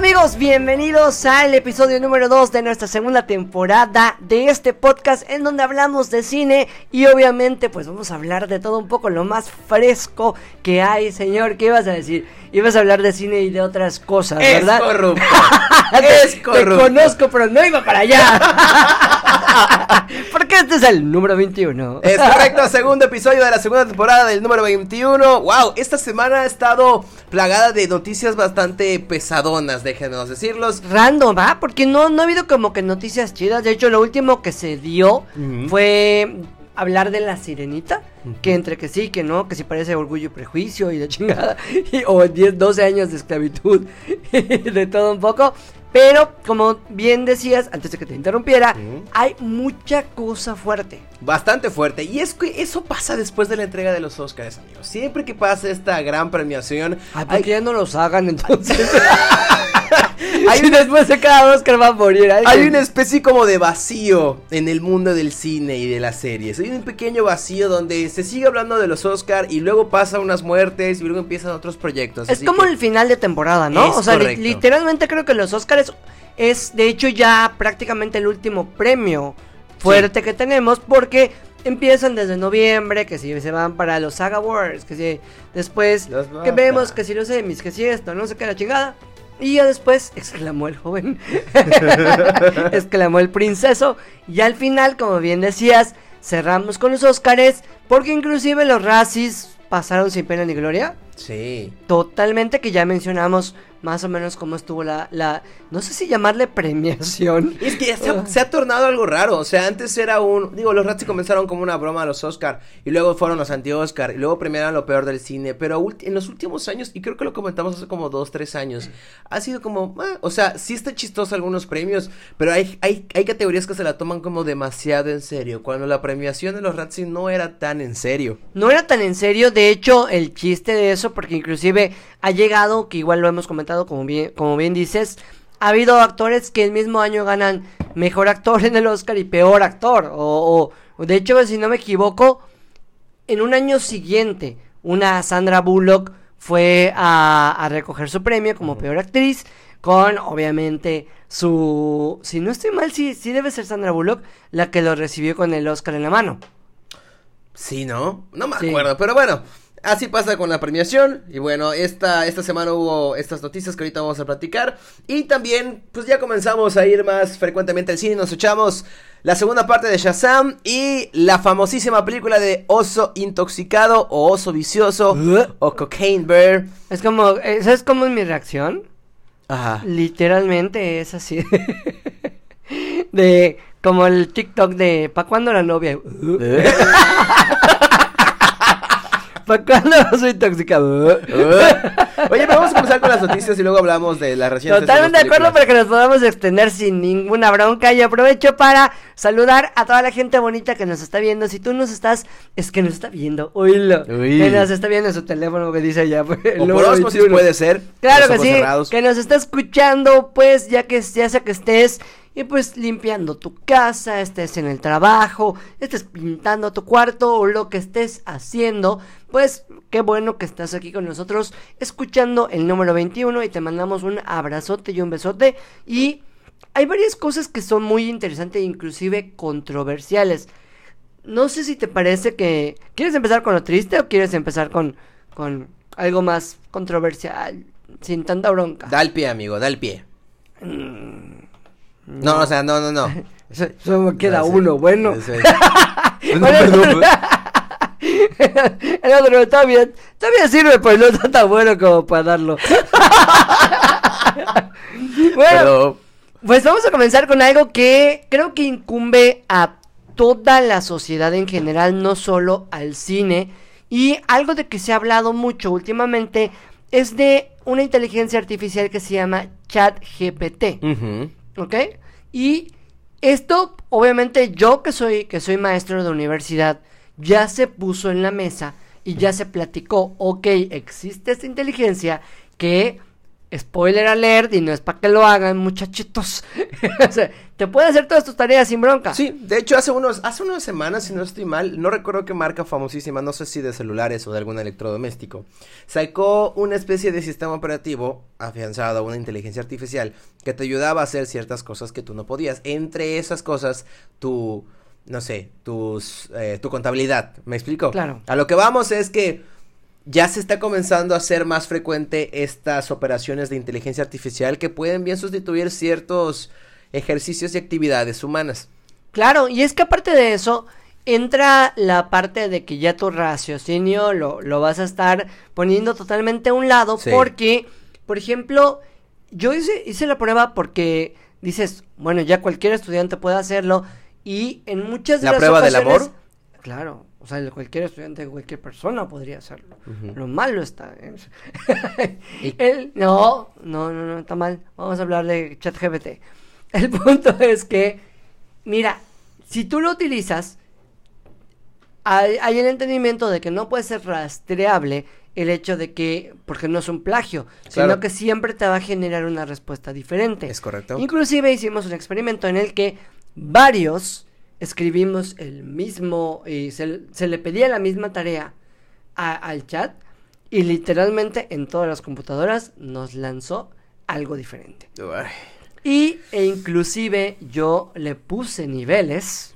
Amigos, bienvenidos al episodio número 2 de nuestra segunda temporada de este podcast en donde hablamos de cine y obviamente pues vamos a hablar de todo un poco lo más fresco que hay, señor. ¿Qué ibas a decir? Ibas a hablar de cine y de otras cosas, ¿verdad? Es corrupto. es corrupto. Te conozco, pero no iba para allá. Porque este es el número 21. Es correcto, segundo episodio de la segunda temporada del número 21. Wow, esta semana ha estado plagada de noticias bastante pesadonas, déjenos decirlos. Random, ¿va? Porque no, no ha habido como que noticias chidas. De hecho, lo último que se dio fue hablar de la sirenita, que entre que sí, que no, que si parece orgullo y prejuicio y de chingada, o 10, 12 años de esclavitud, de todo un poco. Pero, como bien decías, antes de que te interrumpiera, hay mucha cosa fuerte. Bastante fuerte. Y es que eso pasa después de la entrega de los Oscars, amigos. Siempre que pasa esta gran premiación. Ay, ¿por qué ya no los hagan entonces? Hay después de cada Oscar va a morir. Hay una especie como de vacío en el mundo del cine y de las series. Hay un pequeño vacío donde se sigue hablando de los Oscar y luego pasa unas muertes y luego empiezan otros proyectos. Es como el final de temporada, ¿no? O sea, literalmente creo que los Oscars es de hecho ya prácticamente el último premio fuerte que tenemos porque empiezan desde noviembre, que si se van para los Saga Wars, que si después que vemos que si los Emmys, que si esto, no sé qué la chingada. Y ya después, exclamó el joven, exclamó el princeso. Y al final, como bien decías, cerramos con los Óscares, porque inclusive los Razzies pasaron sin pena ni gloria. Sí. Totalmente que ya mencionamos más o menos cómo estuvo la, la no sé si llamarle premiación. Es que se, ha, tornado algo raro, o sea, antes era un, digo, los Razzies comenzaron como una broma a los Oscar y luego fueron los anti-Oscar y luego premiaron lo peor del cine, pero en los últimos años, y creo que lo comentamos hace como dos, tres años, ha sido como, ah, o sea, sí está chistoso algunos premios, pero hay, hay, hay categorías que se la toman como demasiado en serio, cuando la premiación de los Razzies no era tan en serio. No era tan en serio, de hecho, el chiste de eso, porque inclusive ha llegado, que igual lo hemos comentado, como bien, como bien dices, ha habido actores que el mismo año ganan mejor actor en el Oscar y peor actor. O, de hecho, si no me equivoco, en un año siguiente, una Sandra Bullock fue a, recoger su premio como peor actriz. Con obviamente su. Si no estoy mal, sí, sí debe ser Sandra Bullock la que lo recibió con el Oscar en la mano. Sí, ¿no? No me acuerdo, pero bueno. Así pasa con la premiación. Y bueno, esta, esta semana hubo estas noticias que ahorita vamos a platicar. Y también, pues ya comenzamos a ir más frecuentemente al cine. Nos echamos la segunda parte de Shazam y la famosísima película de Oso Intoxicado o Oso Vicioso o Cocaine Bear. Es como, ¿sabes cómo es mi reacción? Ajá. Literalmente es así. de, como el TikTok de, ¿pa' cuándo la novia? ¿Para cuándo soy intoxicado? Oye, vamos a comenzar con las noticias y luego hablamos de las recientes. Totalmente de acuerdo para que nos podamos extender sin ninguna bronca. Y aprovecho para saludar a toda la gente bonita que nos está viendo. Si tú nos estás, es que nos está viendo, oílo. Que nos está viendo en su teléfono que dice allá. Pues, o por puede ser. Claro que sí. Que nos está escuchando, pues ya que ya sea que estés y pues limpiando tu casa, estés en el trabajo, estés pintando tu cuarto o lo que estés haciendo, pues qué bueno que estás aquí con nosotros escuchando el número 21 y te mandamos un abrazote y un besote y hay varias cosas que son muy interesantes e inclusive controversiales. No sé si te parece que... ¿Quieres empezar con lo triste o quieres empezar con, con algo más controversial? Sin tanta bronca. Da el pie, amigo, da el pie. Mm. No, o sea, no, no, no. Solo queda uno, bueno. el otro todavía, todavía sirve, pero no está tan bueno como para darlo. bueno, pues vamos a comenzar con algo que creo que incumbe a toda la sociedad en general, no solo al cine. Y algo de que se ha hablado mucho últimamente es de una inteligencia artificial que se llama ChatGPT. ¿Ok? Y esto, obviamente, yo que soy, que soy maestro de universidad, ya se puso en la mesa y ya se platicó, ok, existe esta inteligencia que spoiler alert, y no es para que lo hagan, muchachitos. o sea, te puede hacer todas tus tareas sin bronca. Sí, de hecho hace unos, hace unas semanas, si no estoy mal, no recuerdo qué marca famosísima, no sé si de celulares o de algún electrodoméstico, sacó una especie de sistema operativo afianzado a una inteligencia artificial que te ayudaba a hacer ciertas cosas que tú no podías. Entre esas cosas, tu, no sé, tus, eh, tu contabilidad. ¿Me explico? Claro. A lo que vamos es que ya se está comenzando a hacer más frecuente estas operaciones de inteligencia artificial que pueden bien sustituir ciertos ejercicios y actividades humanas. Claro, y es que aparte de eso, entra la parte de que ya tu raciocinio lo, lo vas a estar poniendo totalmente a un lado Sí. porque, por ejemplo, yo hice, hice la prueba porque dices, bueno, ya cualquier estudiante puede hacerlo y en muchas de ¿La las prueba del ocasiones- amor? Claro, o sea, cualquier estudiante, cualquier persona podría hacerlo. Lo malo está. en- El- no, no, no, no, está mal. Vamos a hablar de ChatGPT. El punto es que, mira, si tú lo utilizas, hay, hay el entendimiento de que no puede ser rastreable el hecho de que, porque no es un plagio, Claro. sino que siempre te va a generar una respuesta diferente. Es correcto. Inclusive hicimos un experimento en el que varios escribimos el mismo, y se, se le pedía la misma tarea a- al chat y literalmente en todas las computadoras nos lanzó algo diferente. Uy. Y e inclusive yo le puse niveles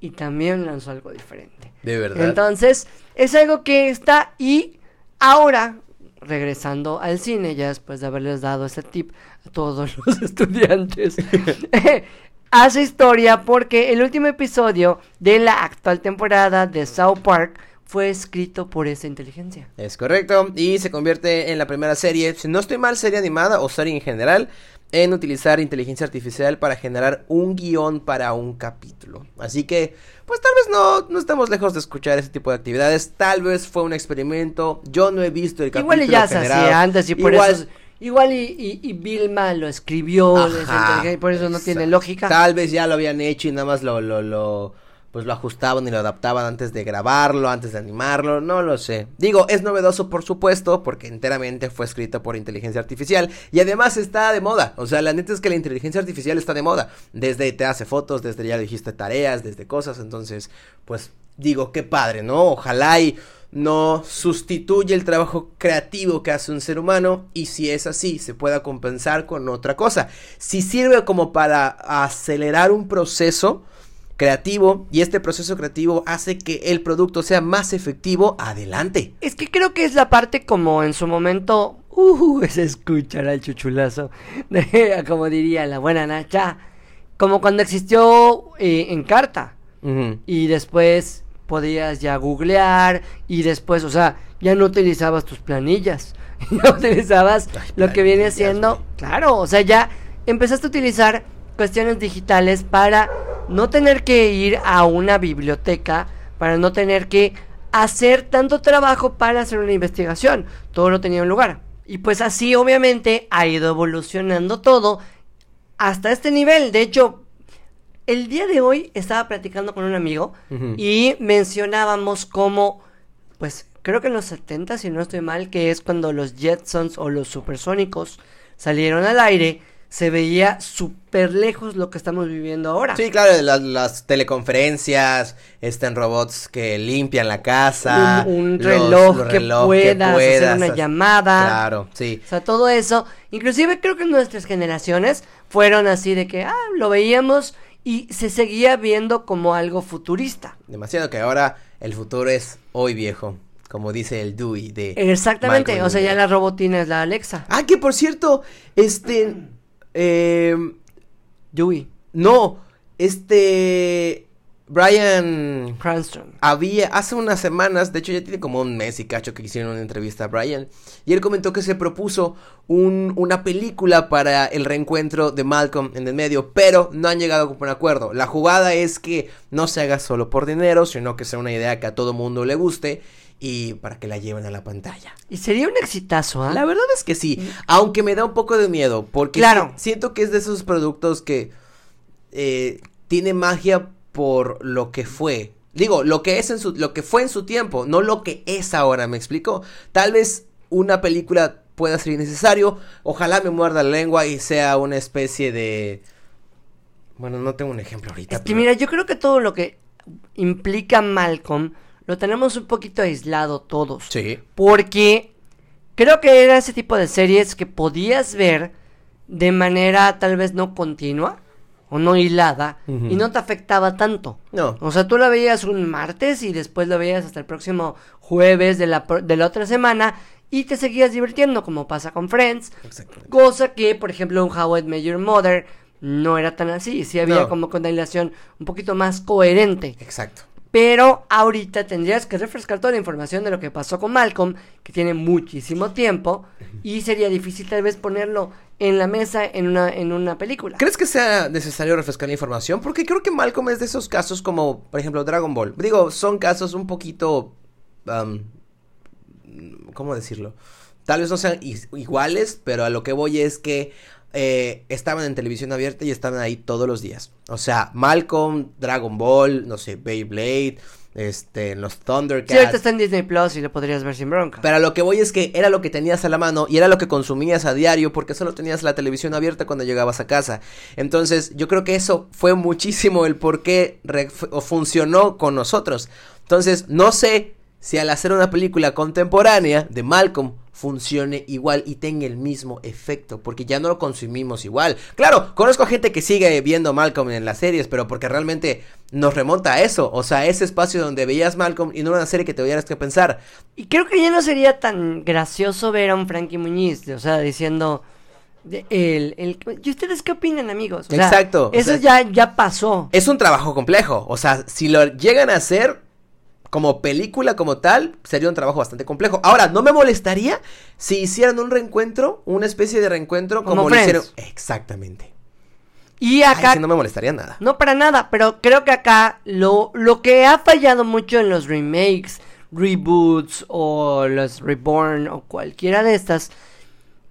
y también lanzó algo diferente. De verdad. Entonces, es algo que está y ahora, regresando al cine, ya después de haberles dado ese tip a todos los estudiantes, hace historia porque el último episodio de la actual temporada de South Park fue escrito por esa inteligencia. Es correcto. Y se convierte en la primera serie, si no estoy mal, serie animada o serie en general, en utilizar inteligencia artificial para generar un guion para un capítulo. Así que, pues tal vez no, no estamos lejos de escuchar ese tipo de actividades. Tal vez fue un experimento. Yo no he visto el capítulo Igual ya se hacía antes y por Igual- eso... Igual y, y, y Vilma lo escribió, por eso no tiene lógica. Tal vez ya lo habían hecho y nada más lo, lo, lo, pues lo ajustaban y lo adaptaban antes de grabarlo, antes de animarlo, no lo sé. Digo, es novedoso por supuesto, porque enteramente fue escrito por inteligencia artificial y además está de moda. O sea, la neta es que la inteligencia artificial está de moda. Desde te hace fotos, desde ya dijiste tareas, desde cosas, entonces, pues digo, qué padre, ¿no? Ojalá y no sustituye el trabajo creativo que hace un ser humano y si es así se pueda compensar con otra cosa. Si sirve como para acelerar un proceso creativo y este proceso creativo hace que el producto sea más efectivo, adelante. Es que creo que es la parte como en su momento, uh, se escuchará el chuchulazo, de, como diría la buena Nacha, como cuando existió eh, en carta y después podías ya googlear y después, o sea, ya no utilizabas tus planillas, ya utilizabas Ay, lo que viene siendo, claro, o sea, ya empezaste a utilizar cuestiones digitales para no tener que ir a una biblioteca, para no tener que hacer tanto trabajo para hacer una investigación, todo lo tenía en lugar. Y pues así obviamente ha ido evolucionando todo hasta este nivel, de hecho, el día de hoy estaba platicando con un amigo y mencionábamos cómo, pues creo que en los 70, si no estoy mal, que es cuando los Jetsons o los supersónicos salieron al aire, se veía súper lejos lo que estamos viviendo ahora. Sí, claro, las, las teleconferencias, están robots que limpian la casa, Un, un los- reloj, los que, reloj puedas hacer una llamada. Claro, sí. O sea, todo eso. Inclusive creo que nuestras generaciones fueron así de que, ah, lo veíamos y se seguía viendo como algo futurista. Demasiado que ahora el futuro es hoy viejo, como dice el Dewey de Exactamente, o sea, ya la robotina es la Alexa. Ah, que por cierto, este eh, Dewey, no, este Brian Cranston. había hace unas semanas, de hecho ya tiene como un mes y cacho que hicieron una entrevista a Brian y él comentó que se propuso un, una película para el reencuentro de Malcolm en el medio, pero no han llegado a un acuerdo. La jugada es que no se haga solo por dinero, sino que sea una idea que a todo mundo le guste y para que la lleven a la pantalla. Y sería un exitazo, ¿ah? La verdad es que sí, aunque me da un poco de miedo, porque Claro. siento que es de esos productos que eh, tiene magia por lo que fue. Digo, lo que es en su, lo que fue en su tiempo, no lo que es ahora, ¿me explico? Tal vez una película pueda ser innecesario. Ojalá me muerda la lengua y sea una especie de... Bueno, no tengo un ejemplo ahorita. Es que mira, yo creo que todo lo que implica Malcolm lo tenemos un poquito aislado todos. Sí. Porque creo que era ese tipo de series que podías ver de manera tal vez no continua o no hilada y no te afectaba tanto. No. O sea, tú la veías un martes y después lo veías hasta el próximo jueves de la, de la otra semana y te seguías divirtiendo como pasa con Friends. Cosa que, por ejemplo, un How I Met Your Mother no era tan así. Sí había No. como con una hilación un poquito más coherente. Exacto. Pero ahorita tendrías que refrescar toda la información de lo que pasó con Malcolm, que tiene muchísimo tiempo, y sería difícil tal vez ponerlo en la mesa en una, en una película. ¿Crees que sea necesario refrescar la información? Porque creo que Malcolm es de esos casos como, por ejemplo, Dragon Ball. Digo, son casos un poquito... ¿Cómo decirlo? Tal vez no sean iguales, pero a lo que voy es que eh, estaban en televisión abierta y estaban ahí todos los días. O sea, Malcolm, Dragon Ball, no sé, Beyblade, este, los Sí, ahorita Thundercats. está en Disney Plus y lo podrías ver sin bronca. Pero lo que voy es que era lo que tenías a la mano y era lo que consumías a diario porque solo tenías la televisión abierta cuando llegabas a casa. Entonces yo creo que eso fue muchísimo el por qué o funcionó con nosotros. Entonces no sé si al hacer una película contemporánea de Malcolm funcione igual y tenga el mismo efecto, porque ya no lo consumimos igual. Claro, conozco gente que sigue viendo Malcolm en las series, pero porque realmente nos remonta a eso, o sea, a ese espacio donde veías Malcolm y no era una serie que te tuvieras que pensar. Y creo que ya no sería tan gracioso ver a un Frankie Muñiz, o sea, diciendo... el, el, ¿Y ustedes qué opinan, amigos? O sea, Exacto, o Eso sea, ya, ya pasó. es un trabajo complejo. O sea, si lo llegan a hacer como película como tal, sería un trabajo bastante complejo. Ahora, no me molestaría si hicieran un reencuentro, una especie de reencuentro como, Como lo hicieron. Exactamente. Y Ay, acá sí, no me molestaría nada. No para nada, pero creo que acá lo, lo que ha fallado mucho en los remakes, reboots o los reborn o cualquiera de estas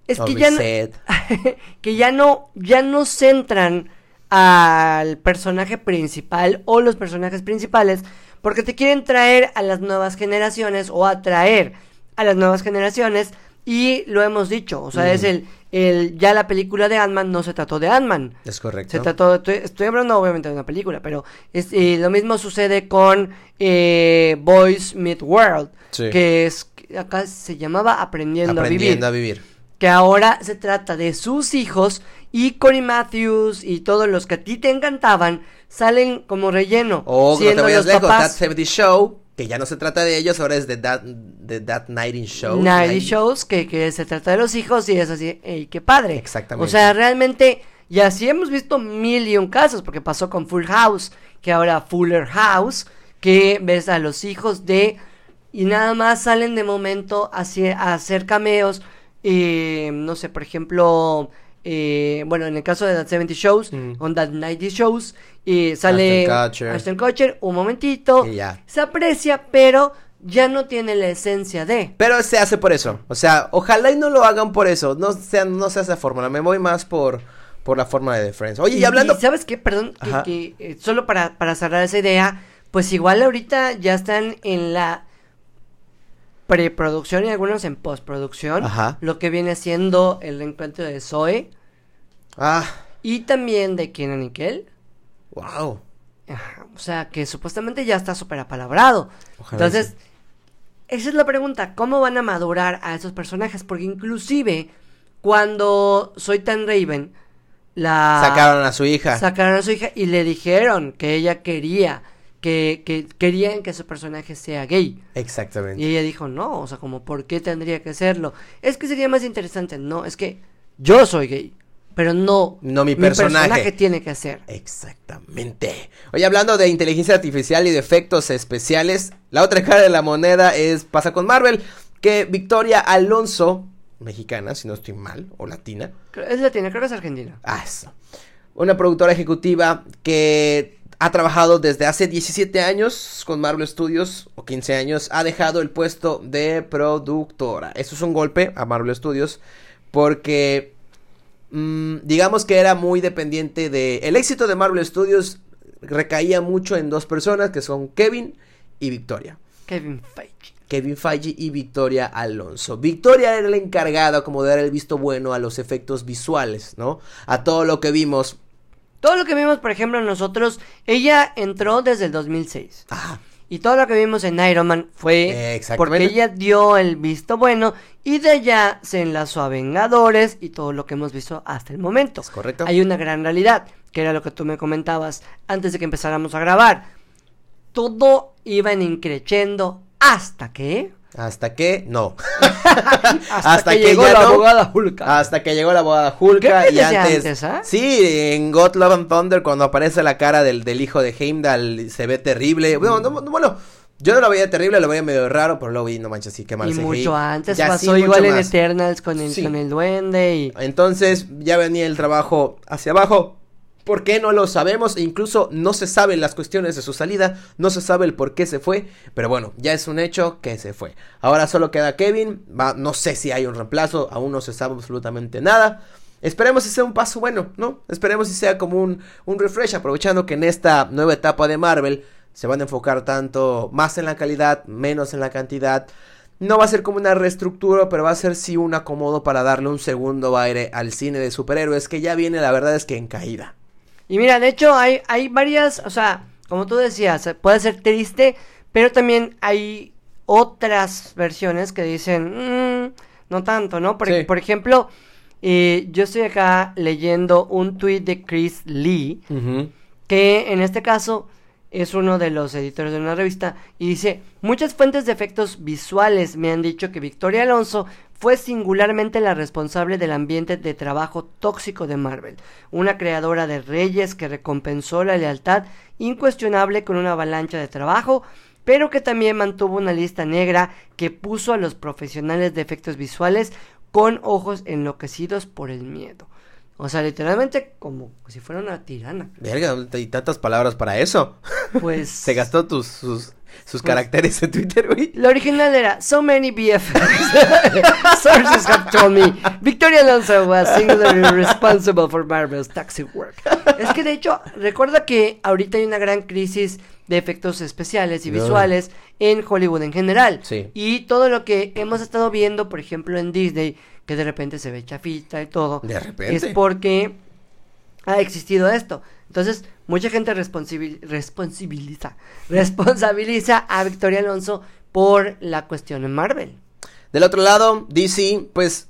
es O que ya, no, que ya no ya no centran al personaje principal o los personajes principales porque te quieren traer a las nuevas generaciones o atraer a las nuevas generaciones y lo hemos dicho, o sea, Mm. es el, el ya la película de Ant-Man no se trató de Ant-Man. Es correcto. Se trató, estoy, estoy hablando obviamente de una película, pero es, eh, lo mismo sucede con eh, Boys Meet World, Sí. que es acá se llamaba Aprendiendo, Aprendiendo a a Vivir, vivir. que ahora se trata de sus hijos y Cory Matthews y todos los que a ti te encantaban salen como relleno, O no te vayas lejos, That papás 70 Show, que ya no se trata de ellos, ahora es de That, de that Nighting Show. Nighty Ahí- Shows, que, que se trata de los hijos y es así, ey, qué padre. Exactamente. O sea, realmente, y así hemos visto mil y un casos, porque pasó con Full House, que ahora Fuller House, que ves a los hijos de, y nada más salen de momento hacia- a hacer cameos, eh, no sé, por ejemplo... eh, bueno, en el caso de That 70 Shows, Mm. on That 90 Shows, eh, sale Ashton Kutcher. Un momentito, Y ya. se aprecia, pero ya no tiene la esencia de. Pero se hace por eso. O sea, ojalá y no lo hagan por eso. No sea, no sea esa fórmula. Me voy más por, por la forma de The Friends. Oye, y, hablando. ¿Sabes qué? Perdón, que, Ajá. que, eh, solo para, para cerrar esa idea, pues igual ahorita ya están en la preproducción y algunos en postproducción. Ajá. Lo que viene siendo el encuentro de Zoe Ah, y también de Kenan y Kel. wow. O sea, que supuestamente ya está súper apalabrado. Ojalá Entonces, sí. esa es la pregunta, ¿cómo van a madurar a esos personajes? Porque inclusive cuando Soy tan Raven, la... Sacaron a su hija. sacaron a su hija y le dijeron que ella quería, que, que querían que su personaje sea gay. Exactamente. Y ella dijo, no, o sea, como, ¿por qué tendría que serlo? Es que sería más interesante, no, es que yo soy gay, pero no, No mi personaje. tiene que ser. Exactamente. Oye, hablando de inteligencia artificial y de efectos especiales, la otra cara de la moneda es pasa con Marvel, que Victoria Alonso, mexicana, si no estoy mal, o latina, Es latina, creo que es argentina. ah, eso, una productora ejecutiva que ha trabajado desde hace 17 años con Marvel Studios, o 15 años, ha dejado el puesto de productora. Eso es un golpe a Marvel Studios, porque mm, digamos que era muy dependiente de... El éxito de Marvel Studios recaía mucho en dos personas, que son Kevin y Victoria. Kevin Feige. Kevin Feige y Victoria Alonso. Victoria era la encargada como de dar el visto bueno a los efectos visuales, ¿no? A todo lo que vimos. Todo lo que vimos, por ejemplo, nosotros, ella entró desde el 2006. Ajá. Y todo lo que vimos en Iron Man fue porque ella dio el visto bueno y de allá se enlazó a Vengadores y todo lo que hemos visto hasta el momento. Es correcto. Hay una gran realidad, que era lo que tú me comentabas antes de que empezáramos a grabar. Todo iba en increchendo hasta que... Hasta que, no. Hasta, que, llegó ya la no. abogada Hulka. Hasta que llegó la boda Hulka ¿Qué y antes. antes, ah? Sí, en God Love and Thunder, cuando aparece la cara del, del hijo de Heimdall, se ve terrible. Bueno, no- no- bueno, yo no lo veía terrible, lo veía medio raro, pero luego vi, no manches, sí, qué mal y CGI. mucho antes Ya pasó sí, igual en más. Eternals con el, Sí. con el duende y... Entonces ya venía el trabajo hacia abajo. ¿Por qué no lo sabemos? E incluso no se saben las cuestiones de su salida, no se sabe el por qué se fue, pero bueno, ya es un hecho que se fue. Ahora solo queda Kevin, va, no sé si hay un reemplazo, aún no se sabe absolutamente nada. Esperemos si sea un paso bueno, ¿no? Esperemos si sea como un, un refresh, aprovechando que en esta nueva etapa de Marvel se van a enfocar tanto más en la calidad, menos en la cantidad. No va a ser como una reestructura, pero va a ser sí un acomodo para darle un segundo aire al cine de superhéroes que ya viene, la verdad es que en caída. Y mira, de hecho hay, hay varias, o sea, como tú decías, puede ser triste, pero también hay otras versiones que dicen, "Mm, no tanto, ¿no? Por, Sí. por ejemplo, eh, yo estoy acá leyendo un tweet de Chris Lee, que en este caso es uno de los editores de una revista, y dice, muchas fuentes de efectos visuales me han dicho que Victoria Alonso fue singularmente la responsable del ambiente de trabajo tóxico de Marvel, una creadora de reyes que recompensó la lealtad incuestionable con una avalancha de trabajo, pero que también mantuvo una lista negra que puso a los profesionales de efectos visuales con ojos enloquecidos por el miedo. O sea, literalmente como si fuera una tirana. Verga, ¿dónde hay tantas palabras para eso? Pues Se gastó tus, sus, sus Pues- caracteres en Twitter, güey. Lo original era So many BFFs. Sources have told me Victoria Alonso was singularly responsible for Marvel's toxic work. Es que de hecho, recuerda que ahorita hay una gran crisis de efectos especiales y No. visuales en Hollywood en general. Sí. Y todo lo que hemos estado viendo, por ejemplo, en Disney, que de repente se ve chafita y todo, De repente. es porque ha existido esto. Entonces, mucha gente responsabiliza, responsabiliza a Victoria Alonso por la cuestión en Marvel. Del otro lado, DC, pues,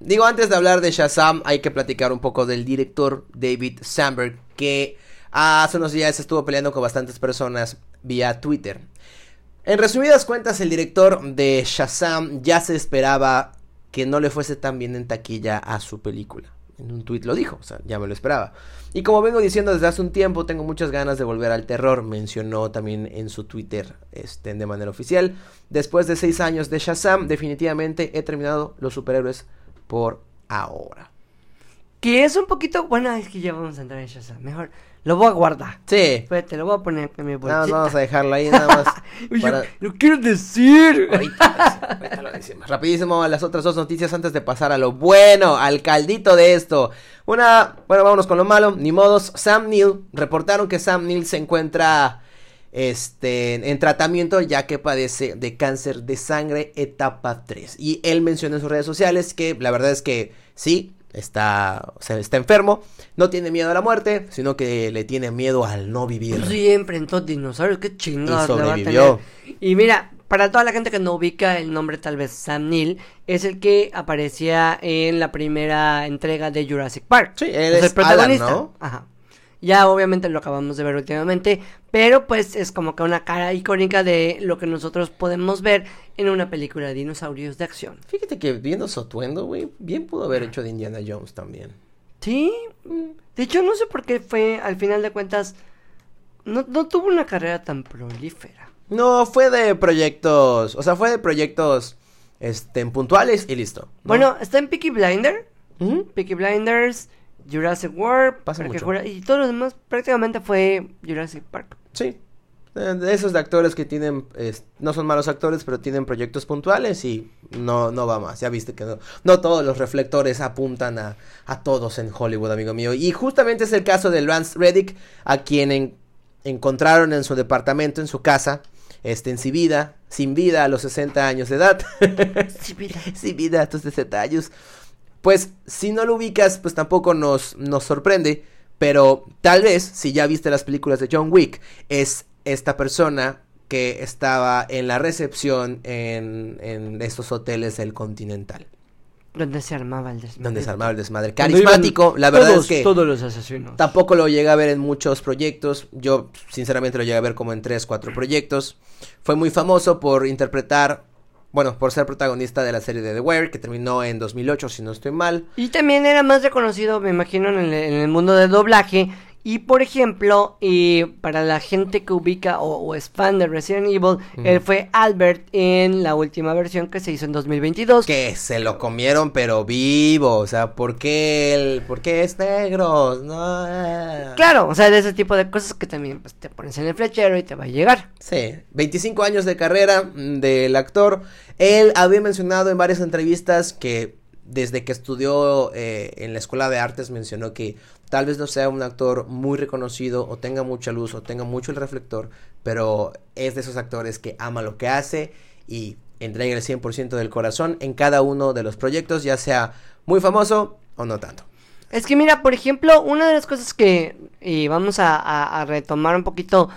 digo, antes de hablar de Shazam, hay que platicar un poco del director David Sandberg, que hace unos días estuvo peleando con bastantes personas vía Twitter. En resumidas cuentas, el director de Shazam ya se esperaba que no le fuese tan bien en taquilla a su película. En un tweet lo dijo, o sea, ya me lo esperaba. Y como vengo diciendo desde hace un tiempo, tengo muchas ganas de volver al terror. Mencionó también en su Twitter este, de manera oficial. Después de seis años de Shazam, definitivamente he terminado los superhéroes por ahora. Que es un poquito, bueno, es que ya vamos a entrar en Shazam. Mejor, lo voy a guardar. Sí, Espérate, lo voy a poner en mi nada más bolsita. vamos a dejarlo ahí, nada más. Para- Lo quiero decir. Ahorita, ahorita lo decimos. Rapidísimo, las otras dos noticias antes de pasar a lo bueno, al caldito de esto. Una, bueno, vámonos con lo malo, ni modos. Sam Neill, reportaron que Sam Neill se encuentra este, en tratamiento ya que padece de cáncer de sangre etapa 3. Y él mencionó en sus redes sociales que la verdad es que sí, está, o sea, está enfermo, no tiene miedo a la muerte, sino que le tiene miedo al no vivir. Sí, enfrentó dinosaurios, qué chingados Y sobrevivió. Y mira, para toda la gente que no ubica el nombre tal vez Sam Neill, es el que aparecía en la primera entrega de Jurassic Park. Sí, él Es es el protagonista. Alan, ¿no? Ajá. Ya obviamente lo acabamos de ver últimamente, pero pues es como que una cara icónica de lo que nosotros podemos ver en una película de dinosaurios de acción. Fíjate que viendo su atuendo, güey, bien pudo haber hecho de Indiana Jones también. Sí, de hecho no sé por qué fue, al final de cuentas, no, no tuvo una carrera tan prolífera. No, fue de proyectos, o sea, fue de proyectos este puntuales y listo. ¿no? Bueno, está en Peaky Blinder, Ujú. Peaky Blinders, Jurassic World, Pasa mucho. Jura- y todo lo demás prácticamente fue Jurassic Park. Sí. Eh, De esos de actores que tienen, es- no son malos actores, pero tienen proyectos puntuales y no, no va más. Ya viste que no, no todos los reflectores apuntan a, a todos en Hollywood, amigo mío. Y justamente es el caso de Lance Reddick, a quien en- encontraron en su departamento, en su casa, este, en sin vida, sin vida a los 60 años de edad. Sin vida. sin vida a tus 60 años. Pues si no lo ubicas, pues tampoco nos, nos sorprende. Pero tal vez, si ya viste las películas de John Wick, es esta persona que estaba en la recepción en, en estos hoteles del Continental. Donde se armaba el desmadre. Donde se armaba el desmadre. Carismático, la verdad todos, es que Todos los asesinos. tampoco lo llegué a ver en muchos proyectos. Yo, sinceramente, lo llegué a ver como en 3, 4 proyectos. Fue muy famoso por interpretar, bueno, por ser protagonista de la serie de The Wire, que terminó en 2008, si no estoy mal. Y también era más reconocido, me imagino, en el, en el mundo del doblaje. Y por ejemplo, y para la gente que ubica o, o es fan de Resident Evil, él fue Albert en la última versión que se hizo en 2022. Que se lo comieron, pero vivo. O sea, ¿por qué él? ¿Por qué es negro? No. Claro, o sea, de ese tipo de cosas que también pues, te pones en el flechero y te va a llegar. Sí, 25 años de carrera mm, del actor. Él había mencionado en varias entrevistas que desde que estudió eh, en la escuela de artes mencionó que tal vez no sea un actor muy reconocido o tenga mucha luz o tenga mucho el reflector, pero es de esos actores que ama lo que hace y entrega el 100% del corazón en cada uno de los proyectos, ya sea muy famoso o no tanto. Es que mira, por ejemplo, una de las cosas que y vamos a, retomar un poquito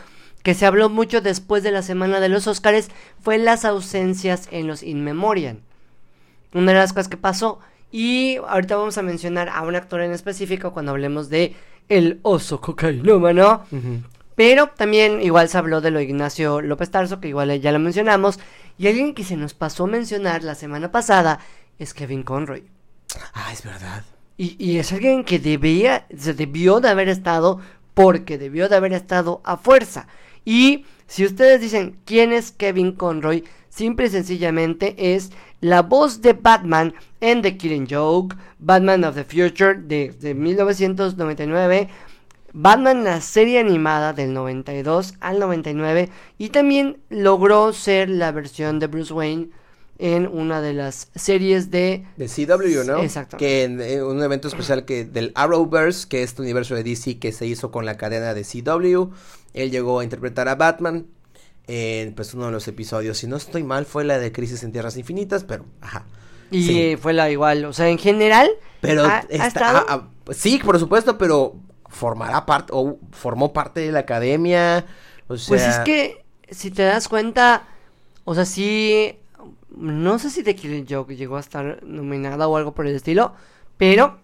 que se habló mucho después de la semana de los Óscares fue las ausencias en los In Memoriam. Una de las cosas que pasó y ahorita vamos a mencionar a un actor en específico cuando hablemos de el oso cocainómano. Pero también igual se habló de lo Ignacio López Tarso, que igual ya lo mencionamos. Y alguien que se nos pasó a mencionar la semana pasada es Kevin Conroy. Ah, es verdad. Y, y es alguien que debía, se debió de haber estado porque debió de haber estado a fuerza. Y si ustedes dicen quién es Kevin Conroy, simple y sencillamente es la voz de Batman en The Killing Joke, Batman of the Future de, de 1999, Batman la serie animada del 92 al 99 y también logró ser la versión de Bruce Wayne en una de las series de De CW, ¿no? Exacto. Que en, un evento especial que del Arrowverse, que es este universo de DC que se hizo con la cadena de CW. Él llegó a interpretar a Batman en pues uno de los episodios. Si no estoy mal, fue la de Crisis en Tierras Infinitas, pero ajá. Y Sí. eh, fue la igual, o sea, en general. Pero ha- ha está- estado- ah, sí, por supuesto, pero formará parte o formó parte de la academia. O sea, Pues es que, si te das cuenta, o sea, sí. No sé si The Killing Joke llegó a estar nominada o algo por el estilo, pero.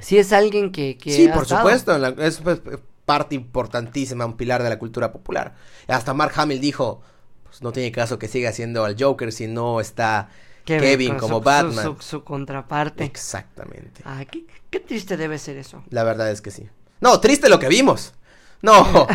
Sí es alguien que. que Sí, ha por estado. supuesto, la- es parte importantísima, un pilar de la cultura popular. Hasta Mark Hamill dijo, pues no tiene caso que siga siendo al Joker si no está Kevin, como su- Batman. Su, su- su contraparte. Exactamente. Ah, qué, qué triste debe ser eso. La verdad es que sí. No, triste lo que vimos. No,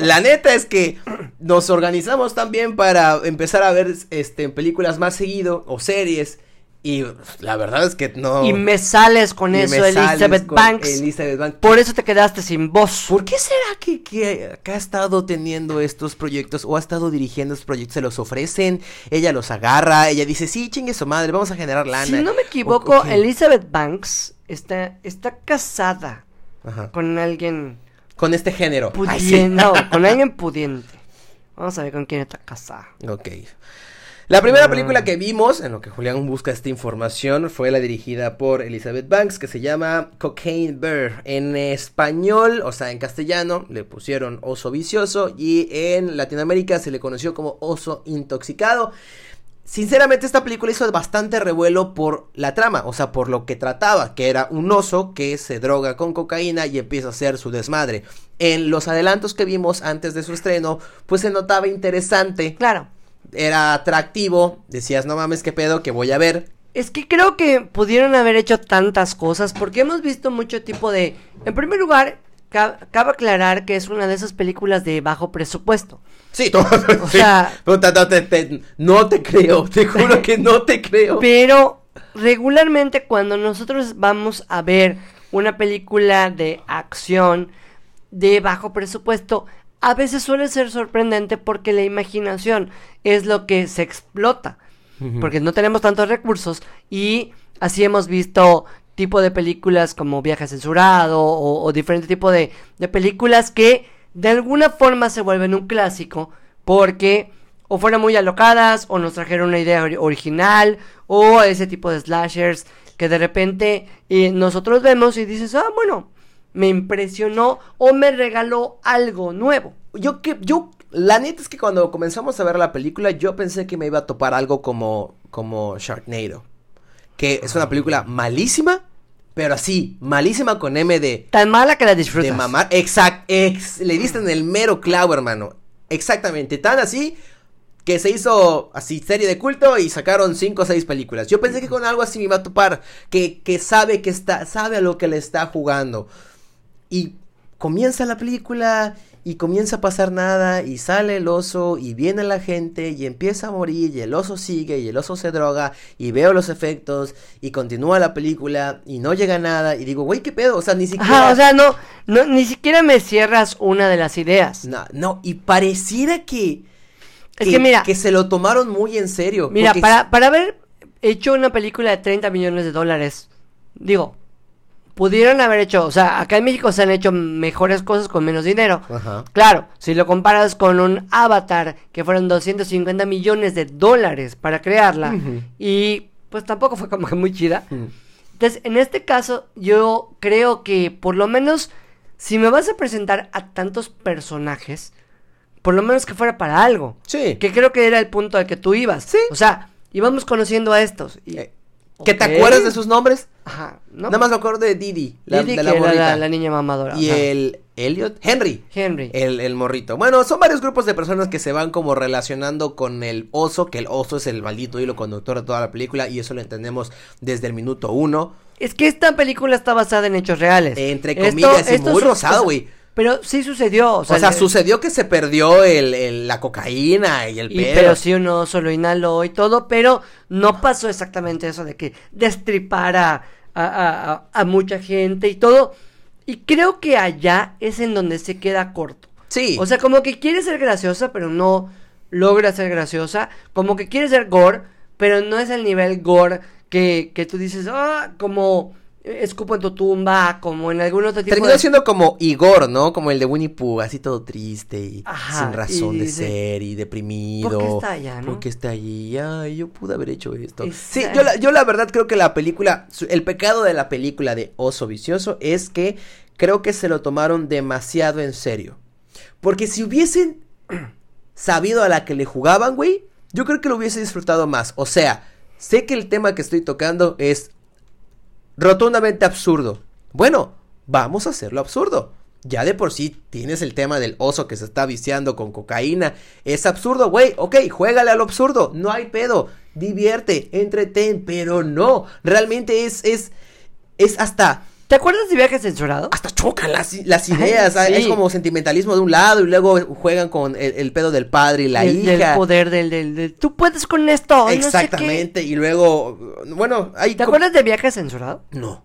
la neta es que nos organizamos también para empezar a ver este películas más seguido o series y la verdad es que no Y me sales con y eso, Elizabeth con Banks. Elizabeth Banks. Por eso te quedaste sin voz. ¿Por qué será que, que- que ha estado teniendo estos proyectos o ha estado dirigiendo estos proyectos? Se los ofrecen, ella los agarra, ella dice, sí, chingue su madre, vamos a generar lana. Si no me O- equivoco. Elizabeth Banks está, está casada Ajá. con alguien Con este género. Ay, sí. No, con alguien pudiente. Vamos a ver con quién está casada. Ok. La primera Ah. película que vimos, en lo que Julián busca esta información, fue la dirigida por Elizabeth Banks, que se llama Cocaine Bear. En español, o sea, en castellano, le pusieron oso vicioso y en Latinoamérica se le conoció como oso intoxicado. Sinceramente, esta película hizo bastante revuelo por la trama, o sea, por lo que trataba, que era un oso que se droga con cocaína y empieza a hacer su desmadre. En los adelantos que vimos antes de su estreno, pues se notaba interesante Claro. era atractivo, decías, no mames, qué pedo, que voy a ver. Es que creo que pudieron haber hecho tantas cosas porque hemos visto mucho tipo de... En primer lugar, cabe aclarar que es una de esas películas de bajo presupuesto. Sí, todo, O sea- Puta, no, te, te- no te creo, te juro que no te creo. Pero regularmente cuando nosotros vamos a ver una película de acción de bajo presupuesto, a veces suele ser sorprendente porque la imaginación es lo que se explota. Porque no tenemos tantos recursos y así hemos visto tipo de películas como Viaje Censurado o, o diferente tipo de, de películas que de alguna forma se vuelven un clásico porque o fueron muy alocadas o nos trajeron una idea ori- original o ese tipo de slashers que de repente eh, nosotros vemos y dices, ah, bueno, me impresionó o me regaló algo nuevo. Yo que, yo, la neta es que cuando comenzamos a ver la película, yo pensé que me iba a topar algo como, como Sharknado. Que es una película malísima, pero así, malísima con M de, Tan mala que la disfrutas. de mamar. Exact, ex, le diste en el mero clavo, hermano. Exactamente, tan así que se hizo así serie de culto y sacaron cinco o seis películas. Yo pensé que con algo así me iba a topar, que, que sabe que está, sabe a lo que le está jugando. Y comienza la película y comienza a pasar nada y sale el oso y viene la gente y empieza a morir y el oso sigue y el oso se droga y veo los efectos y continúa la película y no llega nada y digo, güey, ¿qué pedo? O sea, ni siquiera... Ajá, o sea, no, no, ni siquiera me cierras una de las ideas. No, no, y pareciera que... Es que mira- Que se lo tomaron muy en serio. Mira, para, para haber hecho una película de 30 millones de dólares, digo, pudieron haber hecho, o sea, acá en México se han hecho mejores cosas con menos dinero. Ajá. Claro, si lo comparas con un Avatar, que fueron 250 millones de dólares para crearla, y pues tampoco fue como que muy chida. Entonces, en este caso, yo creo que por lo menos, si me vas a presentar a tantos personajes, por lo menos que fuera para algo. Sí. Que creo que era el punto al que tú ibas. Sí. O sea, íbamos conociendo a estos. Y, Eh, ¿Que te acuerdas de sus nombres? Ajá. ¿no? Nada más me acuerdo de Didi, la, Didi, de que la era morrita. la, la niña mamadora. Y ajá. el Elliot, Henry. Henry. El, el morrito. Bueno, son varios grupos de personas que se van como relacionando con el oso, que el oso es el maldito hilo conductor de toda la película y eso lo entendemos desde el minuto uno. Es que esta película está basada en hechos reales. Entre comillas, y muy rosado, güey. Pero sí sucedió. O O sea, el- sucedió que se perdió el, el- la cocaína y el y- pedo. pero sí uno solo inhaló y todo, pero no pasó exactamente eso de que destripara a, a- a- a mucha gente y todo. Y creo que allá es en donde se queda corto. Sí. O sea, como que quiere ser graciosa, pero no logra ser graciosa. Como que quiere ser gore, pero no es el nivel gore que, que tú dices, ah, como escupo en tu tumba, como en algún otro tipo Terminó de... siendo como Igor, ¿no? Como el de Winnie Pooh, así todo triste y Ajá, sin razón y de ser y deprimido. ¿por qué está allá, no? ¿Por qué está allí? Ay, yo pude haber hecho esto. Sí, yo la, yo la verdad creo que la película, el pecado de la película de Oso Vicioso es que creo que se lo tomaron demasiado en serio. Porque si hubiesen sabido a la que le jugaban, güey, yo creo que lo hubiese disfrutado más. O sea, sé que el tema que estoy tocando es rotundamente absurdo. Bueno, vamos a hacerlo absurdo. Ya de por sí tienes el tema del oso que se está viciando con cocaína. Es absurdo, güey. Ok, juégale a lo absurdo. No hay pedo. Divierte, entretén, pero no. Realmente es, es, es hasta, ¿Te acuerdas de Viaje Censurado? hasta chocan las, las ideas. Ay, Es como sentimentalismo de un lado y luego juegan con el, el pedo del padre y la del hija. poder del, del, del- Tú puedes con esto. no sé qué". Exactamente. Y luego, bueno, hay ¿Te acuerdas de Viaje Censurado? No.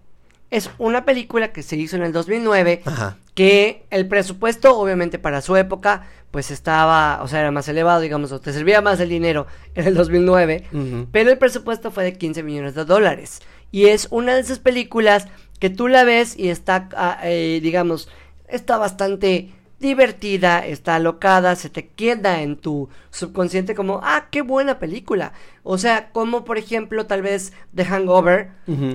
Es una película que se hizo en el 2009 Ajá. que el presupuesto, obviamente para su época, pues estaba, o sea, era más elevado, digamos, o te servía más el dinero en el 2009, Ujú. pero el presupuesto fue de 15 millones de dólares. Y es una de esas películas que tú la ves y está, ah, eh, digamos, está bastante divertida, está alocada, se te queda en tu subconsciente como, ah, qué buena película. O sea, como por ejemplo, tal vez The Hangover,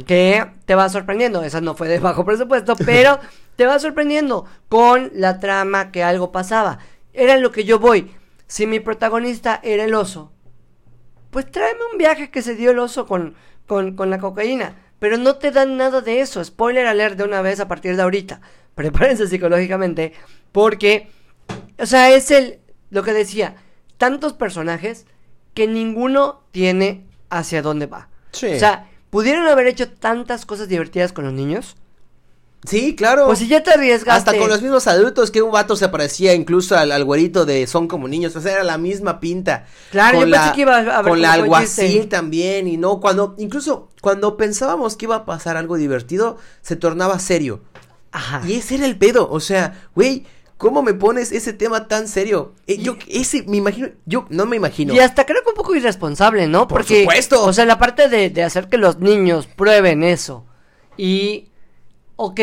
que te va sorprendiendo. Esa no fue de bajo presupuesto, pero te va sorprendiendo con la trama que algo pasaba. Era lo que yo voy. Si mi protagonista era el oso, pues tráeme un viaje que se dio el oso con, con, con la cocaína. Pero no te dan nada de eso. Spoiler alert de una vez a partir de ahorita. Prepárense psicológicamente. Porque, o sea, es el, lo que decía, tantos personajes que ninguno tiene hacia dónde va. Sí. O sea, pudieron haber hecho tantas cosas divertidas con los niños. Sí, claro. Pues si ya te arriesgaste. Hasta con los mismos adultos que un vato se parecía incluso al, al güerito de Son como niños, o sea, era la misma pinta. Claro, Con yo pensé que iba a haber Con la alguacil también, y no, cuando, incluso cuando pensábamos que iba a pasar algo divertido, se tornaba serio. Ajá. Y ese era el pedo, o sea, güey, ¿cómo me pones ese tema tan serio? Eh, yo, ese, me imagino, yo no me imagino. Y hasta creo que un poco irresponsable, ¿no? Por Porque, supuesto. O sea, la parte de, de hacer que los niños prueben eso. Y, ok,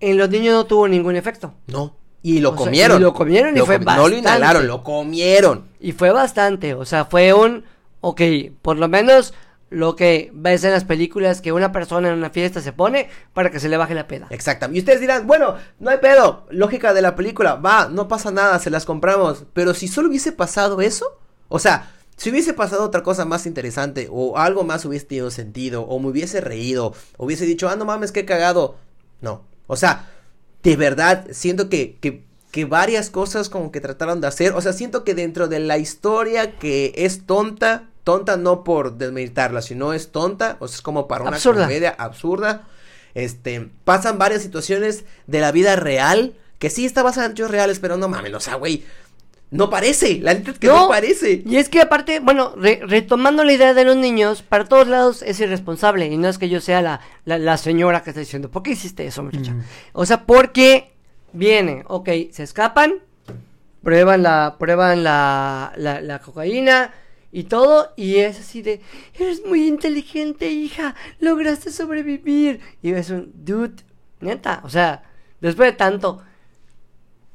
en los niños no tuvo ningún efecto. No. Y lo O sea, comieron. y lo comieron y fue comi- No lo bastante. inhalaron, lo comieron. Y fue bastante, o sea, fue un, ok, por lo menos lo que ves en las películas que una persona en una fiesta se pone para que se le baje la peda. Exactamente. Y ustedes dirán, bueno, no hay pedo. Lógica de la película, va, no pasa nada, se las compramos. Pero si solo hubiese pasado eso, o sea, si hubiese pasado otra cosa más interesante, o algo más hubiese tenido sentido, o me hubiese reído, o hubiese dicho, ah, no mames, qué cagado. No. O sea, de verdad, siento que, que, que varias cosas como que trataron de hacer. O sea, siento que dentro de la historia que es tonta, tonta no por desmeritarla, sino es tonta, o sea, es como para una Absurda. comedia absurda. Este, pasan varias situaciones de la vida real que sí está basada en hechos reales, pero no mames, o sea, güey, no parece, la neta es que no, parece. Y es que aparte, bueno, re- retomando la idea de los niños, para todos lados es irresponsable. Y no es que yo sea la, la, la señora que está diciendo, ¿por qué hiciste eso, muchacha? O sea, porque vienen, ok, se escapan, prueban la, prueban la, la, la cocaína y todo, y es así de, eres muy inteligente, hija, lograste sobrevivir. Y es un, dude, neta, o sea, después de tanto,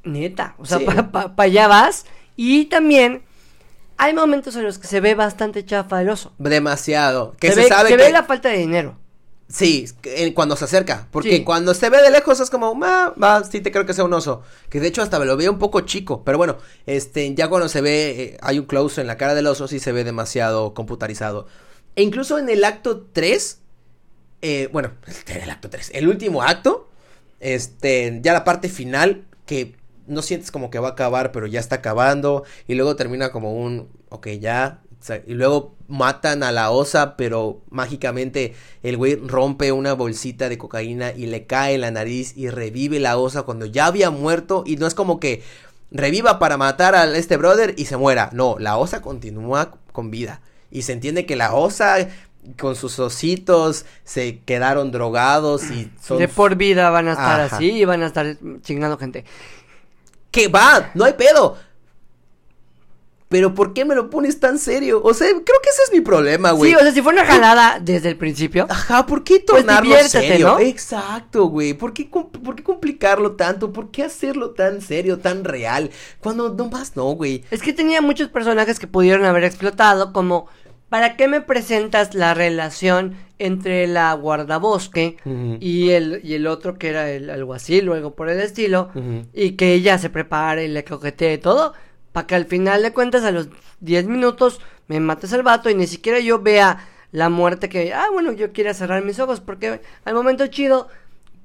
neta, o sea, Sí. para allá vas. Y también hay momentos en los que se ve bastante chafa el oso. Demasiado. Que se se, ve, sabe se que. ve la falta de dinero. Sí, eh, cuando se acerca. Porque Sí. cuando se ve de lejos es como, ah, va, sí te creo que sea un oso. Que de hecho hasta me lo veo un poco chico. Pero bueno, este, ya cuando se ve, eh, hay un close en la cara del oso, sí se ve demasiado computarizado. E incluso en el acto 3, eh, bueno, el acto 3, el último acto, este, ya la parte final, que no sientes como que va a acabar, pero ya está acabando. Y luego termina como un, ok, ya. Y luego matan a la osa, pero mágicamente el güey rompe una bolsita de cocaína y le cae en la nariz y revive la osa cuando ya había muerto. Y no es como que reviva para matar a este brother y se muera. No, la osa continúa con vida. Y se entiende que la osa con sus ositos se quedaron drogados y son De por vida van a estar Ajá. así y van a estar chingando gente. que va, no hay pedo. Pero ¿por qué me lo pones tan serio? O sea, creo que ese es mi problema, güey. Sí, o sea, si fue una jalada desde el principio. Ajá, ¿por qué Pues tornarlo diviértete, serio? ¿no? Exacto, güey. ¿Por qué, ¿Por qué complicarlo tanto? ¿Por qué hacerlo tan serio, tan real? Cuando no más no, güey. Es que tenía muchos personajes que pudieron haber explotado, como ¿para qué me presentas la relación entre la guardabosque Ujú. y el y el otro que era el alguacil o algo por el estilo y que ella se prepare y le coquetee y todo para que al final de cuentas a los 10 minutos me mates al vato y ni siquiera yo vea la muerte que ah bueno yo quiera cerrar mis ojos porque al momento chido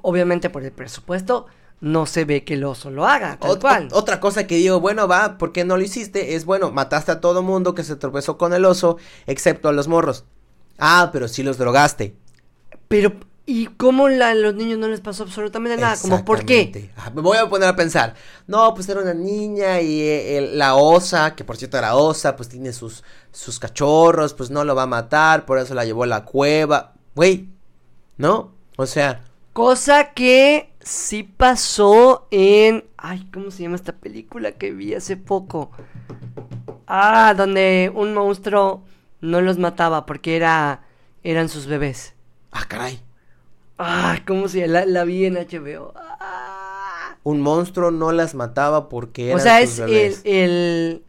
obviamente por el presupuesto no se ve que el oso lo haga tal Ot- cual ot- otra cosa que digo, bueno, va, ¿por qué no lo hiciste? Es bueno, mataste a todo mundo que se tropezó con el oso, excepto a los morros. Ah, pero sí los drogaste. Pero, ¿y cómo la- a los niños no les pasó absolutamente nada? Como, ¿por qué? Ah, Me voy a poner a pensar. No, pues era una niña y eh, la osa, que por cierto era osa, pues tiene sus, sus cachorros, pues no lo va a matar, por eso la llevó a la cueva. Güey, ¿no? O sea, Cosa que sí pasó en... Ay, ¿cómo se llama esta película que vi hace poco? Ah, donde un monstruo no los mataba porque era eran sus bebés. ah, caray. Ay, ¿cómo se llama? La, la vi en HBO. Ah. Un monstruo no las mataba porque eran O sea, sus es el, bebés. el-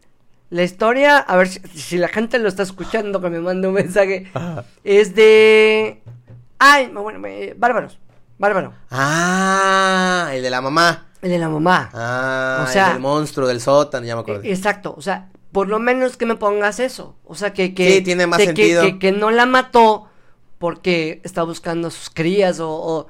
La historia, a ver si, si la gente lo está escuchando, que me mande un mensaje. Ajá. Es de... Ay, bueno, eh, Bárbaros. Bárbaro. Ah, el de la mamá. El de la mamá. Ah, O sea- el del monstruo del sótano, ya me Eh, acordé. Exacto, o sea, por lo menos que me pongas eso. O sea, que... que Sí, tiene más de que- sentido. Que, que no la mató porque está buscando a sus crías o, o-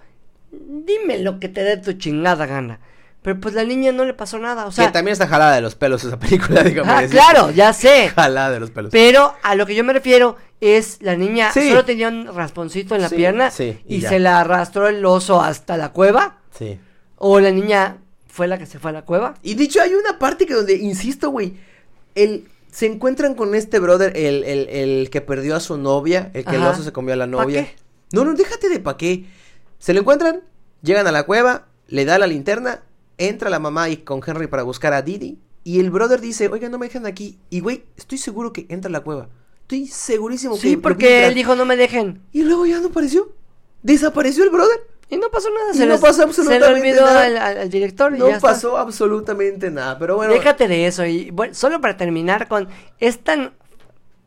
Dime lo que te dé tu chingada gana. Pero pues la niña no le pasó nada, o sea... que también está jalada de los pelos esa película, dígame. Ah, decir. claro, ya sé. Jalada de los pelos. Pero a lo que yo me refiero es la niña Sí. solo tenía un rasponcito en la Sí, pierna sí, y y, se la arrastró el oso hasta la cueva. Sí. O la niña fue la que se fue a la cueva. Y dicho, hay una parte que donde, insisto, güey, el, se encuentran con este brother, el, el, el que perdió a su novia, el que el oso se comió a la ¿Pa' novia. qué? No, no, déjate de pa' qué. Se lo encuentran, llegan a la cueva, le da la linterna, entra la mamá y con Henry para buscar a Didi. Y el brother dice, oiga, no me dejan aquí. Y güey, estoy seguro que entra a la cueva. Estoy segurísimo que Sí, lo vi porque él dijo no me dejen. Y luego ya no apareció. Desapareció el brother. Y no pasó nada. Y Se no les- pasó Se absolutamente le olvidó nada. al, director y No ya está. pasó absolutamente nada, pero bueno. Déjate de eso. Y bueno, solo para terminar con. Es tan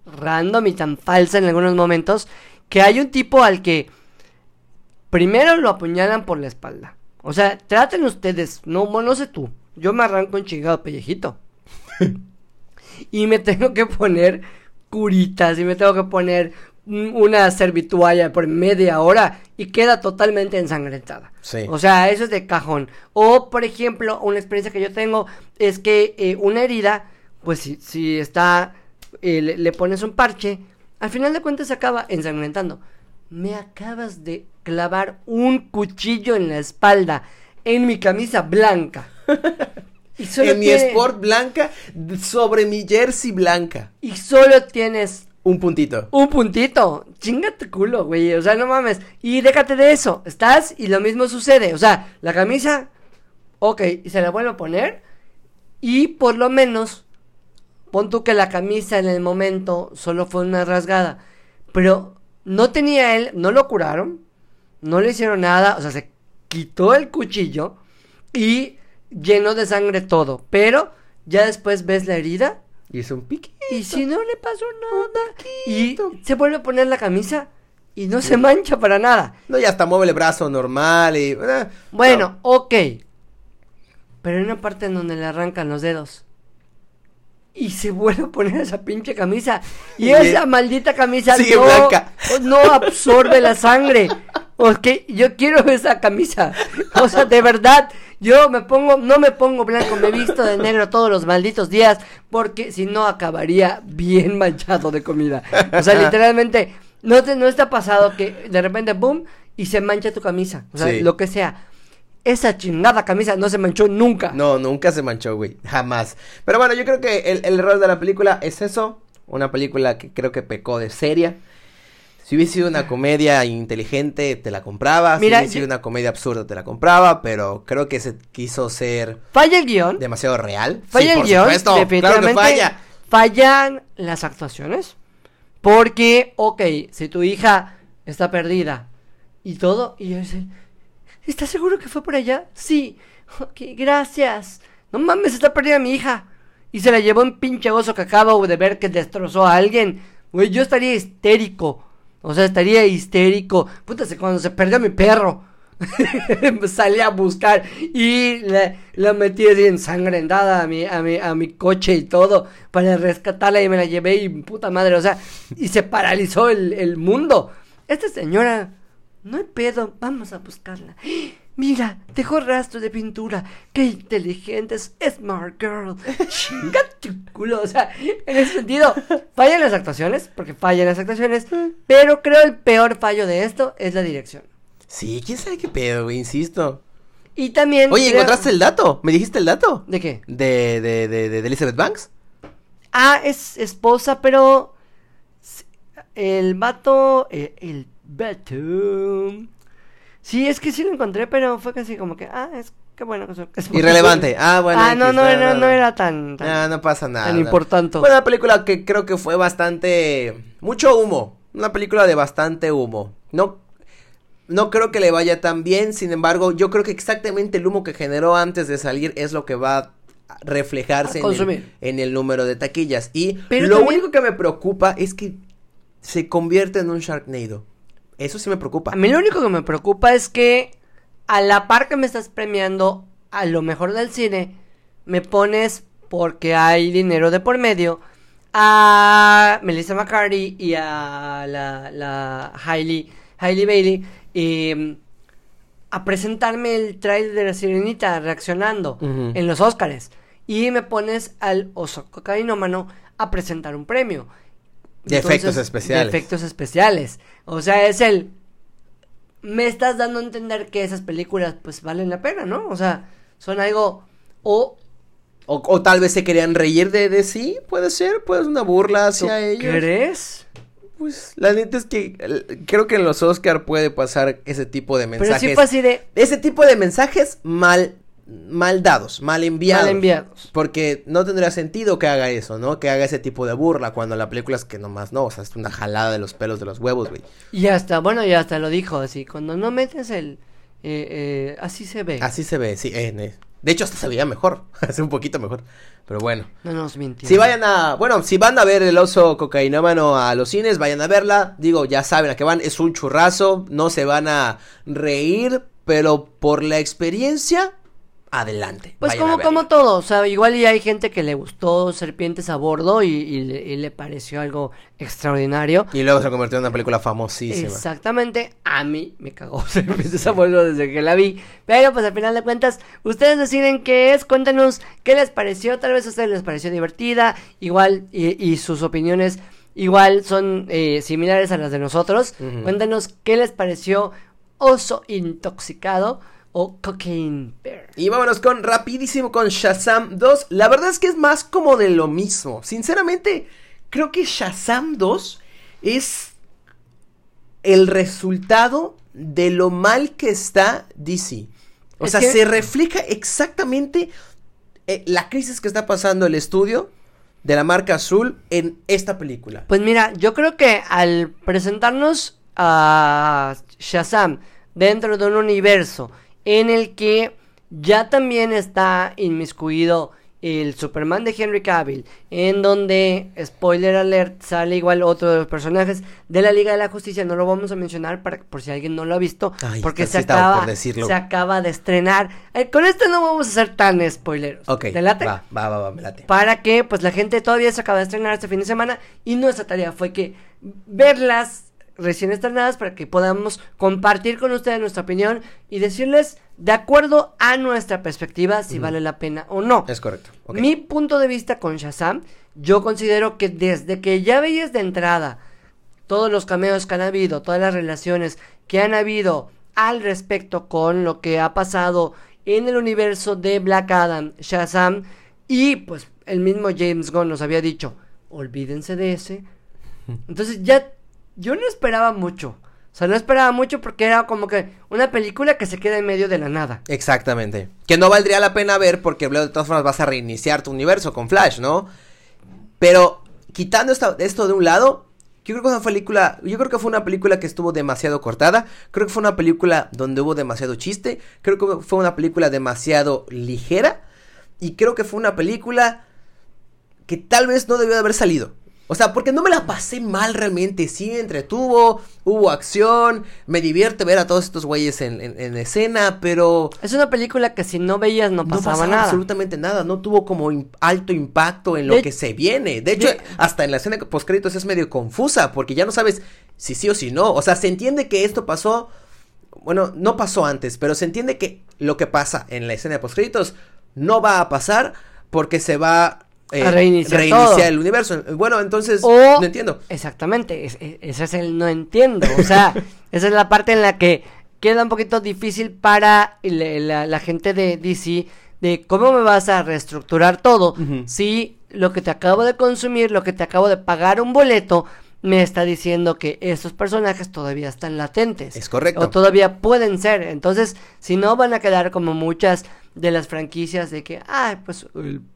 random y tan falsa en algunos momentos que hay un tipo al que primero lo apuñalan por la espalda. O sea, traten ustedes. No, bueno, no sé tú. Yo me arranco un chingado pellejito. y me tengo que poner curitas y me tengo que poner una servitualla por media hora y queda totalmente ensangrentada. Sí. O sea, eso es de cajón. O, por ejemplo, una experiencia que yo tengo es que eh, una herida, pues si, si está, eh, le, le pones un parche, al final de cuentas se acaba ensangrentando. Me acabas de clavar un cuchillo en la espalda, en mi camisa blanca. Y solo en mi sport blanca sobre mi jersey blanca. Y solo tienes Un puntito. un puntito. Chinga tu culo, güey. O sea, no mames. Y déjate de eso. Estás y lo mismo sucede. O sea, la camisa, ok, y se la vuelvo a poner. Y por lo menos, pon tú que la camisa en el momento solo fue una rasgada. Pero no tenía él, no lo curaron. No le hicieron nada. O sea, se quitó el cuchillo y llenó de sangre todo. Pero ya después ves la herida Y es un pique. y si no le pasó nada. Y se vuelve a poner la camisa y no se mancha para nada. No, ya hasta mueve el brazo normal y. eh, Bueno, ok. Pero hay una parte en donde le arrancan los dedos. Y se vuelve a poner esa pinche camisa. Y esa maldita camisa Sigue no, blanca. no absorbe la sangre. Ok, yo quiero esa camisa. O sea, de verdad, yo me pongo, no me pongo blanco, me visto de negro todos los malditos días. Porque si no acabaría bien manchado de comida. O sea, literalmente, no te, no está pasado que de repente, boom, y se mancha tu camisa. O sea, Sí. lo que sea. Esa chingada camisa no se manchó nunca. No, nunca se manchó, güey. Jamás. Pero bueno, yo creo que el, el error de la película es eso. Una película que creo que pecó de seria. Si hubiese sido una comedia inteligente, te la compraba. Mira, si hubiese sido yo- una comedia absurda, te la compraba. Pero creo que se quiso ser Falla el guion. demasiado real. Falla Sí, el por guion. supuesto, definitivamente. Claro que falla. Fallan las actuaciones. Porque, ok, si tu hija está perdida y todo, y yo dice, ¿estás seguro que fue por allá? Sí. Ok, gracias. No mames, está perdida mi hija. Y se la llevó un pinche oso que acabo de ver que destrozó a alguien. Güey, yo estaría histérico. O sea, estaría histérico. Puta, se- cuando se perdió mi perro. Salí a buscar y la, la metí así ensangrentada a mi, a, mi, a mi coche y todo para rescatarla y me la llevé y puta madre, o sea, y se paralizó el, el mundo. Esta señora, no hay pedo, vamos a buscarla. Mira, dejó rastro de pintura. Qué inteligente es Smart Girl. Chinga tu culo. O sea, en ese sentido, fallan las actuaciones, porque fallan las actuaciones. Pero creo el peor fallo de esto es la dirección. Sí, quién sabe qué pedo, güey, insisto. Y también. Oye, creo- ¿encontraste el dato? ¿Me dijiste el dato? ¿De qué? De, de, de, de, Elizabeth Banks. Ah, es esposa, pero. El vato. eh, El, vato. Sí, es que sí lo encontré, pero fue casi como que. Ah, es que bueno. que es- Irrelevante. Ah, bueno. ah, no, no, no, no era tan. Ah, no pasa nada. tan importante. Bueno, una película que creo que fue bastante. Mucho humo. Una película de bastante humo. No. No creo que le vaya tan bien. Sin embargo, yo creo que exactamente el humo que generó antes de salir es lo que va a reflejarse en el, consumir. en el número de taquillas. Y Pero lo también- único que me preocupa es que se convierte en un Sharknado. Eso sí me preocupa. A mí lo único que me preocupa es que. A la par que me estás premiando a lo mejor del cine, me pones porque hay dinero de por medio a Melissa McCarthy y a la, la Hailey, Hailey Bailey eh, a presentarme el trailer de la sirenita reaccionando en los Óscares y me pones al oso cocainómano a presentar un premio. De efectos especiales. De efectos especiales. O sea, es el me estás dando a entender que esas películas pues valen la pena, ¿no? O sea, son algo o O, o tal vez se querían reír de, de sí, puede ser, pues una burla ¿tú hacia ellos. crees? Pues la neta es que creo que en los Oscar puede pasar ese tipo de Pero mensajes. sí fue así de Ese tipo de mensajes mal, mal dados, mal enviados. mal enviados. Porque no tendría sentido que haga eso, ¿no? Que haga ese tipo de burla cuando la película es que nomás no, o sea, es una jalada de los pelos de los huevos, güey. Y hasta, bueno, ya hasta lo dijo así, cuando no metes el eh, eh, así se ve. Así se ve, sí. eh, de hecho, hasta se veía mejor. Hace un poquito mejor. Pero bueno. No nos mintió. Si vayan a, bueno, si van a ver el oso cocainómano a los cines, vayan a verla. Digo, ya saben a qué van, es un churrazo, no se van a reír, pero por la experiencia, adelante. Pues vayan como, como todo, o sea, igual y hay gente que le gustó Serpientes a Bordo y, y le, y le pareció algo extraordinario. Y luego se convirtió en una película famosísima. Exactamente, a mí me cagó Serpientes a Bordo desde que la vi. Pero pues al final de cuentas, ustedes deciden qué es, cuéntanos qué les pareció, tal vez a ustedes les pareció divertida, igual, y, y sus opiniones igual son eh, similares a las de nosotros. Ujú. Cuéntanos qué les pareció Oso Intoxicado o Cocaine Bear. Y vámonos con rapidísimo con Shazam 2. La verdad es que es más como de lo mismo. Sinceramente, creo que Shazam 2 es el resultado de lo mal que está DC. O Es sea, que- se refleja exactamente eh, la crisis que está pasando el estudio de la marca azul en esta película. Pues mira, yo creo que al presentarnos a Shazam dentro de un universo en el que ya también está inmiscuido el Superman de Henry Cavill, en donde, spoiler alert, sale igual otro de los personajes de la Liga de la Justicia, no lo vamos a mencionar para, por si alguien no lo ha visto, Ay, porque se acaba, se acaba de estrenar. Eh, con esto no vamos a ser tan spoileros. Ok, ¿Te late? va, va, va, va, me late. para que pues la gente todavía se acaba de estrenar este fin de semana y nuestra tarea fue que verlas recién estrenadas para que podamos compartir con ustedes nuestra opinión y decirles de acuerdo a nuestra perspectiva si vale la pena o no. Es correcto. Mi punto de vista con Shazam, yo considero que desde que ya veías de entrada todos los cameos que han habido, todas las relaciones que han habido al respecto con lo que ha pasado en el universo de Black Adam, Shazam, y pues el mismo James Gunn nos había dicho, olvídense de ese. Entonces ya yo no esperaba mucho. O sea, no esperaba mucho porque era como que una película que se queda en medio de la nada. Exactamente. Que no valdría la pena ver porque luego de todas formas vas a reiniciar tu universo con Flash, ¿no? Pero quitando esto de un lado, yo creo que una película, yo creo que fue una película que estuvo demasiado cortada, creo que fue una película donde hubo demasiado chiste, creo que fue una película demasiado ligera y creo que fue una película que tal vez no debió de haber salido. O sea, porque no me la pasé mal realmente. Sí, me entretuvo, hubo acción, me divierte ver a todos estos güeyes en, en- en escena, pero Es una película que si no veías no no pasaba, pasaba nada. absolutamente nada. No tuvo como alto impacto en lo De- que se viene. De hecho, de- hasta en la escena post créditos es medio confusa porque ya no sabes si sí o si no. O sea, se entiende que esto pasó. Bueno, no pasó antes, pero se entiende que lo que pasa en la escena de post créditos no va a pasar porque se va eh, reiniciar todo. el universo. Bueno, entonces O- no entiendo. Exactamente, es- es- ese es el no entiendo. O sea, esa es la parte en la que queda un poquito difícil para la, la gente de DC de cómo me vas a reestructurar todo si lo que te acabo de consumir, lo que te acabo de pagar un boleto, me está diciendo que estos personajes todavía están latentes. Es correcto. O todavía pueden ser. Entonces, si no van a quedar como muchas de las franquicias de que, ah, pues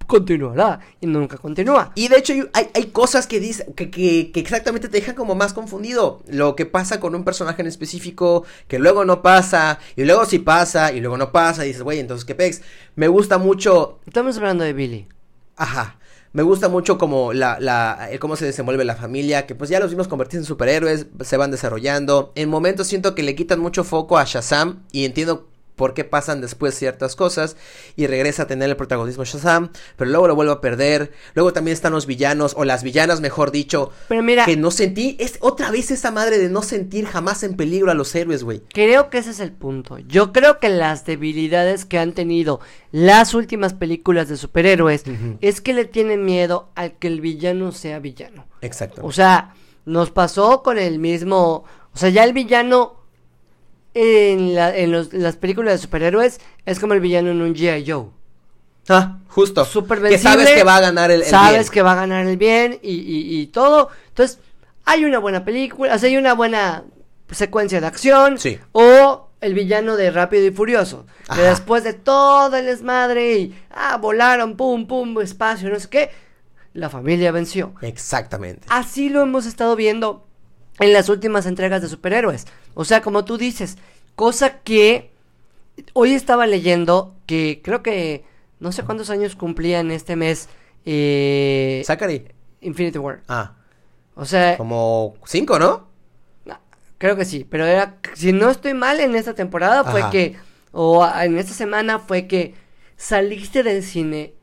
continuará y nunca continúa. Y de hecho hay- hay, hay cosas que, dice, que, que, que exactamente te dejan como más confundido. Lo que pasa con un personaje en específico, que luego no pasa, y luego sí pasa, y luego no pasa, y dices, güey, entonces qué pex. Me gusta mucho, Estamos hablando de Billy. ajá, me gusta mucho como la, cómo se desenvuelve la familia, que pues ya los vimos convertirse en superhéroes, se van desarrollando. En momentos siento que le quitan mucho foco a Shazam, y entiendo por qué pasan después ciertas cosas y regresa a tener el protagonismo Shazam, pero luego lo vuelve a perder. Luego también están los villanos o las villanas, mejor dicho, Pero mira, que no sentí, es otra vez esa madre de no sentir jamás en peligro a los héroes, güey. creo que ese es el punto. Yo creo que las debilidades que han tenido las últimas películas de superhéroes es que le tienen miedo al que el villano sea villano. Exacto. O sea, nos pasó con el mismo. O sea, ya el villano en, la- en los- las películas de superhéroes es como el villano en un G.I. Joe. ah, justo. Súper que sabes que va a ganar el, el sabes bien. que va a ganar el bien y, y- y todo. Entonces, hay una buena película, o sea, hay una buena secuencia de acción. Sí. O el villano de Rápido y Furioso. Que después de todo el desmadre y, ah, volaron, pum, pum, espacio, no sé qué, la familia venció. Exactamente. Así lo hemos estado viendo en las últimas entregas de superhéroes. O sea, como tú dices, cosa que hoy estaba leyendo que creo que no sé cuántos años cumplía en este mes eh, Zachary. Infinity War. Ah, O sea, como cinco, ¿no? no, creo que sí, pero era, si no estoy mal en esta temporada fue que, o en esta semana fue que saliste del cine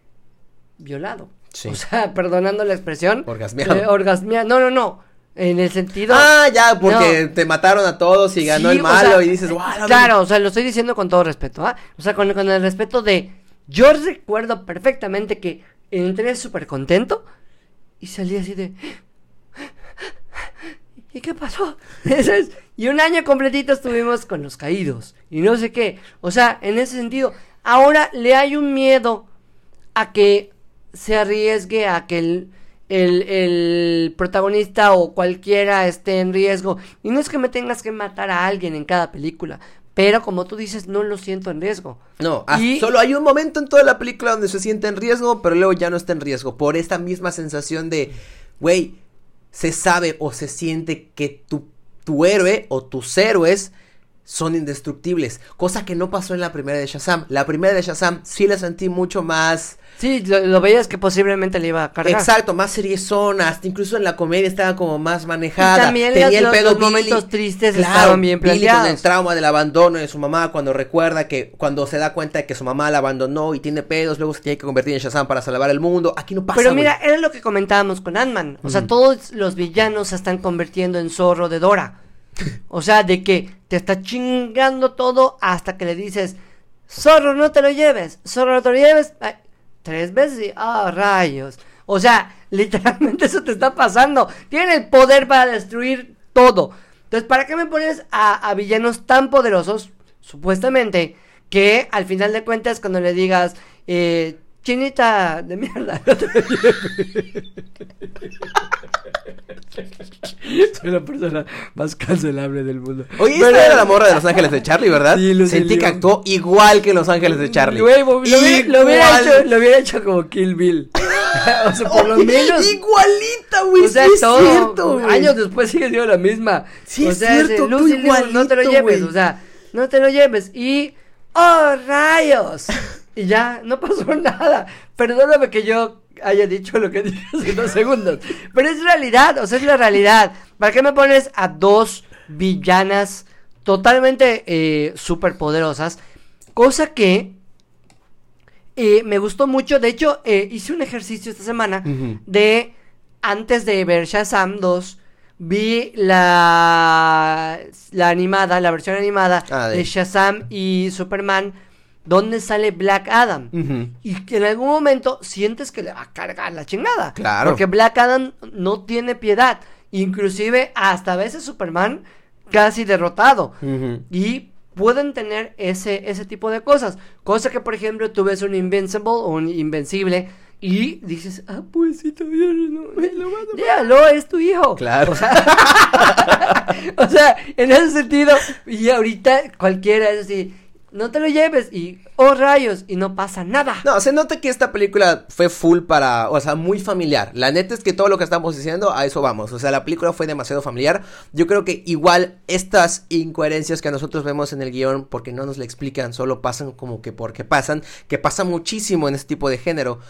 violado. Sí. O sea, perdonando la expresión. Orgasmeado. eh, No, no, no. En el sentido. Ah, ya, porque No. te mataron a todos y ganó Sí, el o malo sea, y dices, "Guau, la Claro, o sea, lo estoy diciendo con todo respeto, ¿ah? O sea, con, con el respeto de. Yo recuerdo perfectamente que entré súper contento y salí así de. ¿Y qué pasó? Es- Y un año completito estuvimos con los caídos y no sé qué. O sea, en ese sentido, ahora le hay un miedo a que se arriesgue a que el, el, el protagonista o cualquiera esté en riesgo. Y no es que me tengas que matar a alguien en cada película, pero como tú dices, no lo siento en riesgo. No, ah, Y- solo hay un momento en toda la película donde se siente en riesgo, pero luego ya no está en riesgo. Por esta misma sensación de, güey, se sabe o se siente que tu, tu héroe o tus héroes son indestructibles. Cosa que no pasó en la primera de Shazam. La primera de Shazam sí la sentí mucho más... Sí, lo, lo veías que posiblemente le iba a cargar. Exacto, más seriezona, hasta incluso en la comedia estaba como más manejada. Y también Tenía los- el pedo los Billy. momentos tristes Claro, estaban bien Billy con planteados. el trauma del abandono de su mamá cuando recuerda que cuando se da cuenta de que su mamá la abandonó y tiene pedos, luego se tiene que convertir en Shazam para salvar el mundo. Aquí no pasa. Pero güey. mira, era lo que comentábamos con Ant-Man. O sea, todos los villanos se están convirtiendo en zorro de Dora. O sea, de que te está chingando todo hasta que le dices, zorro, no te lo lleves, zorro, no te lo lleves. Tres veces y, ah, rayos. O sea, literalmente eso te está pasando. Tiene el poder para destruir todo. Entonces, ¿para qué me pones a, a villanos tan poderosos, supuestamente, que al final de cuentas cuando le digas, eh, chinita de mierda, no te lo lleves"? Soy la persona más cancelable del mundo. Oye, Pero- esta era la morra de Los Ángeles de Charlie, ¿verdad? Sí, Lucy Sentí que actuó igual que Los Ángeles de Charlie. Güey, lo, hubiera, lo hubiera Igual. hecho, lo hubiera hecho como Kill Bill. o sea, por lo menos. Igualita, güey. O sea, sí es todo. cierto, güey. años después sigue siendo la misma. Sí, o es sea, cierto, tú Lucy Liu, no te lo lleves, güey. o sea, no te lo lleves. Y. ¡Oh, rayos! Y ya, no pasó nada. Perdóname que yo haya dicho lo que dije hace dos segundos. Pero es realidad, o sea, es la realidad. ¿Para qué me pones a dos villanas totalmente eh, superpoderosas? Cosa que eh, me gustó mucho. De hecho, eh, hice un ejercicio esta semana de antes de ver Shazam 2 vi la la animada, la versión animada Ah, de- de Shazam y Superman donde sale Black Adam. Y que en algún momento sientes que le va a cargar la chingada. Claro. Porque Black Adam no tiene piedad. Inclusive hasta a veces Superman casi derrotado. Y pueden tener ese, ese tipo de cosas. Cosa que, por ejemplo, tú ves un Invincible o un Invencible y dices, ah, pues sí, todavía no, lo van a Déjalo, es tu hijo. Claro. O sea, o sea, en ese sentido, y ahorita cualquiera es así, no te lo lleves y, oh rayos, y no pasa nada. No, se nota que esta película fue full para, o sea, muy familiar. La neta es que todo lo que estamos diciendo, a eso vamos. O sea, la película fue demasiado familiar. Yo creo que igual estas incoherencias que nosotros vemos en el guion, porque no nos la explican, solo pasan como que porque pasan, que pasa muchísimo en este tipo de género,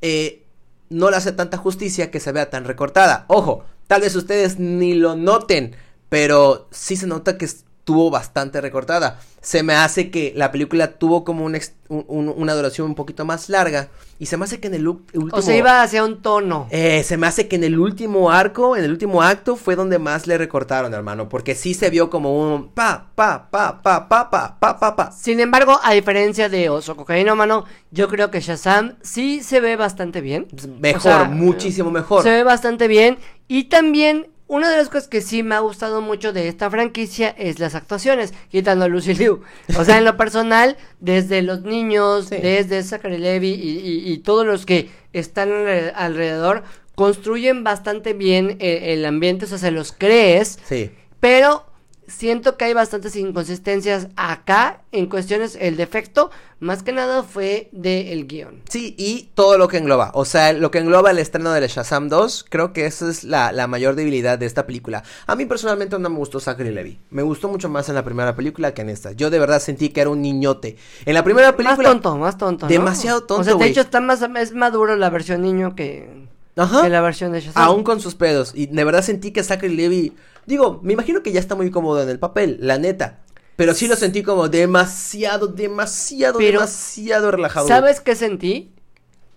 eh, no le hace tanta justicia que se vea tan recortada. Ojo, tal vez ustedes ni lo noten, pero sí se nota que estuvo bastante recortada. Se me hace que la película tuvo como un ex- un- un- una duración un poquito más larga y se me hace que en el último O sea, iba hacia un tono. eh, se me hace que en el último arco, en el último acto fue donde más le recortaron, hermano, porque sí se vio como un pa pa pa pa pa pa pa pa pa. Sin embargo, a diferencia de Oso Cocaína Mano, yo creo que Shazam sí se ve bastante bien. Mejor, O sea, muchísimo mejor. Se ve bastante bien. Y también, una de las cosas que sí me ha gustado mucho de esta franquicia es las actuaciones, quitando a Lucy Liu. O sea, en lo personal, desde los niños, Sí. desde Zachary Levy y, y- y todos los que están alre- alrededor, construyen bastante bien eh, el ambiente, o sea, se los crees. Sí. Pero siento que hay bastantes inconsistencias acá en cuestiones, el defecto más que nada fue del guion. Sí, y todo lo que engloba, o sea, lo que engloba el estreno de Shazam 2, creo que esa es la, la, mayor debilidad de esta película. A mí personalmente no me gustó Zachary Levy, me gustó mucho más en la primera película que en esta. Yo de verdad sentí que era un niñote. En la primera película... Más tonto, más tonto. ¿no? Demasiado tonto. O sea, de hecho está más, es maduro la versión niño que... Ajá. La versión de Shazam. Aún con sus pedos. Y de verdad sentí que Zachary Levy. Digo, me imagino que ya está muy cómodo en el papel, la neta. Pero sí lo sentí como demasiado, demasiado, Pero, demasiado relajado. ¿Sabes qué sentí?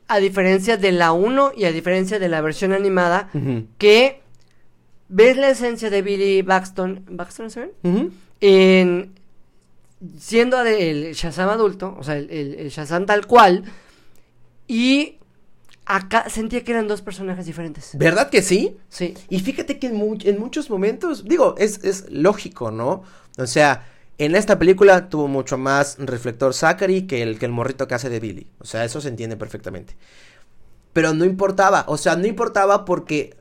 A diferencia de la 1 y a diferencia de la versión animada, uh -huh. que ves la esencia de Billy Baxton, ¿Baxton se uh -huh. En siendo el Shazam adulto, o sea, el, el, el Shazam tal cual, y acá sentía que eran dos personajes diferentes. ¿Verdad que sí? Sí. Y fíjate que en, mu en muchos momentos, digo, es, es lógico, ¿no? O sea, en esta película tuvo mucho más reflector Zachary que el, que el morrito que hace de Billy. O sea, eso se entiende perfectamente. Pero no importaba, o sea, no importaba porque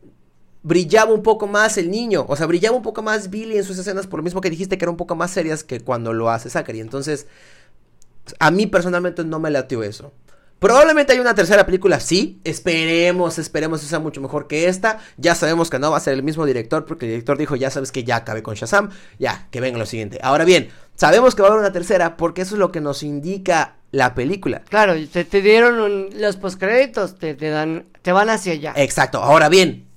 brillaba un poco más el niño. O sea, brillaba un poco más Billy en sus escenas por lo mismo que dijiste que eran un poco más serias que cuando lo hace Zachary. Entonces, a mí personalmente no me latió eso. Probablemente hay una tercera película, sí. Esperemos, esperemos que sea mucho mejor que esta. Ya sabemos que no va a ser el mismo director, porque el director dijo, ya sabes que ya acabé con Shazam. Ya, que venga lo siguiente. Ahora bien, sabemos que va a haber una tercera, porque eso es lo que nos indica la película. Claro, te, te dieron un, los postcréditos, te, te dan, te van hacia allá. Exacto. Ahora bien,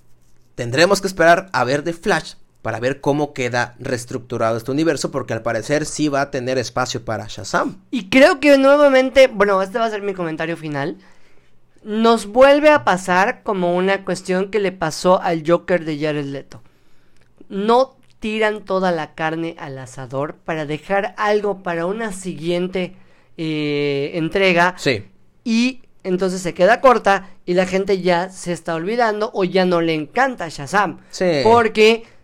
tendremos que esperar a ver The Flash para ver cómo queda reestructurado este universo, porque al parecer sí va a tener espacio para Shazam. Y creo que nuevamente, bueno, este va a ser mi comentario final, nos vuelve a pasar como una cuestión que le pasó al Joker de Jared Leto. No tiran toda la carne al asador para dejar algo para una siguiente eh, entrega. Sí. Y entonces se queda corta y la gente ya se está olvidando o ya no le encanta Shazam. Sí. Porque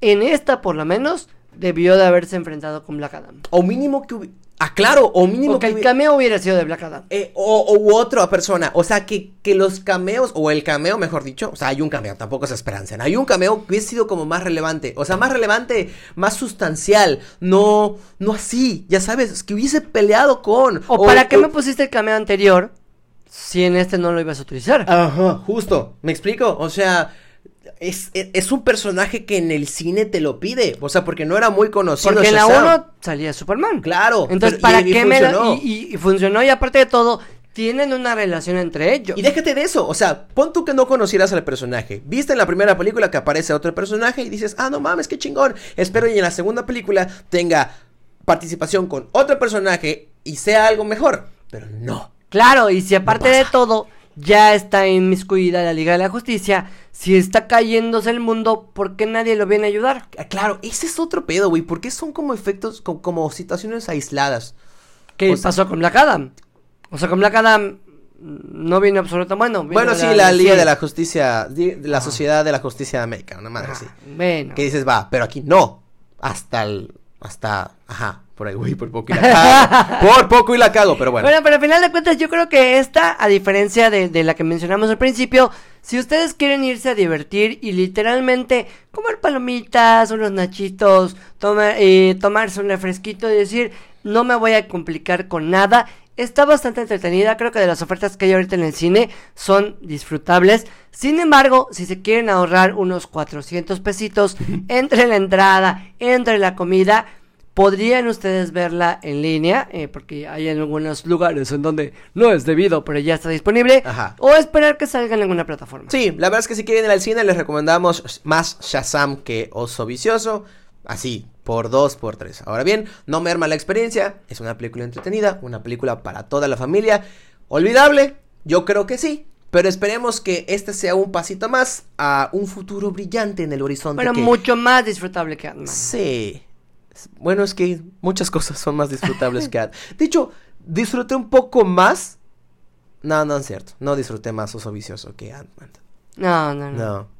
en esta, por lo menos, debió de haberse enfrentado con Black Adam. O mínimo que hubiera... Ah, claro, o mínimo o que, que el cameo hubiera sido de Black Adam. Eh, o, o otra persona. O sea, que, que los cameos, o el cameo, mejor dicho. O sea, hay un cameo, tampoco se esperancen. Hay un cameo que hubiese sido como más relevante. O sea, más relevante, más sustancial. No, no así. Ya sabes, que hubiese peleado con. O, o para qué me pusiste el cameo anterior si en este no lo ibas a utilizar. Ajá, justo. ¿Me explico? O sea. Es, es, un personaje que en el cine te lo pide. O sea, porque no era muy conocido. Porque en la 1 salía Superman. Claro. Entonces, pero, ¿para y, qué y me lo.? Y, y, funcionó. Y aparte de todo, tienen una relación entre ellos. Y déjate de eso. O sea, pon tú que no conocieras al personaje. Viste en la primera película que aparece otro personaje y dices, ah, no mames, qué chingón. Espero y en la segunda película tenga participación con otro personaje y sea algo mejor. Pero no. Claro, y si aparte no de todo ya está inmiscuida la Liga de la Justicia, si está cayéndose el mundo, ¿por qué nadie lo viene a ayudar? Claro, ese es otro pedo, güey, porque son como efectos, como, como situaciones aisladas. ¿Qué o sea, pasó con Black Adam? O sea, con Black Adam no vino absolutamente bueno. Bueno, sí, la, la Liga de la Justicia, de la ah. Sociedad de la Justicia de América, una madre así. Bueno. Que dices, va, pero aquí no. Hasta el, hasta, ajá, por ahí, güey, por poco y la cago. por poco y la cago, pero bueno. Bueno, pero al final de cuentas yo creo que esta, a diferencia de, de, la que mencionamos al principio, si ustedes quieren irse a divertir y literalmente comer palomitas, unos nachitos, tomar, eh, tomarse un refresquito y decir, no me voy a complicar con nada, está bastante entretenida, creo que de las ofertas que hay ahorita en el cine son disfrutables. Sin embargo, si se quieren ahorrar unos 400 pesitos entre la entrada, entre la comida, podrían ustedes verla en línea, eh, porque hay en algunos lugares en donde no es debido, pero ya está disponible, Ajá. o esperar que salga en alguna plataforma. Sí, la verdad es que si quieren ir al cine les recomendamos más Shazam que Oso Vicioso, así, por dos, por tres. Ahora bien, no merma la experiencia, es una película entretenida, una película para toda la familia, olvidable, yo creo que sí, pero esperemos que este sea un pasito más a un futuro brillante en el horizonte. Pero que... mucho más disfrutable que Ant-Man. Sí. Bueno, es que muchas cosas son más disfrutables que Ant. De hecho, disfruté un poco más. No, no es cierto. No disfruté más Oso Vicioso que Ant-Man. No, no, no, no.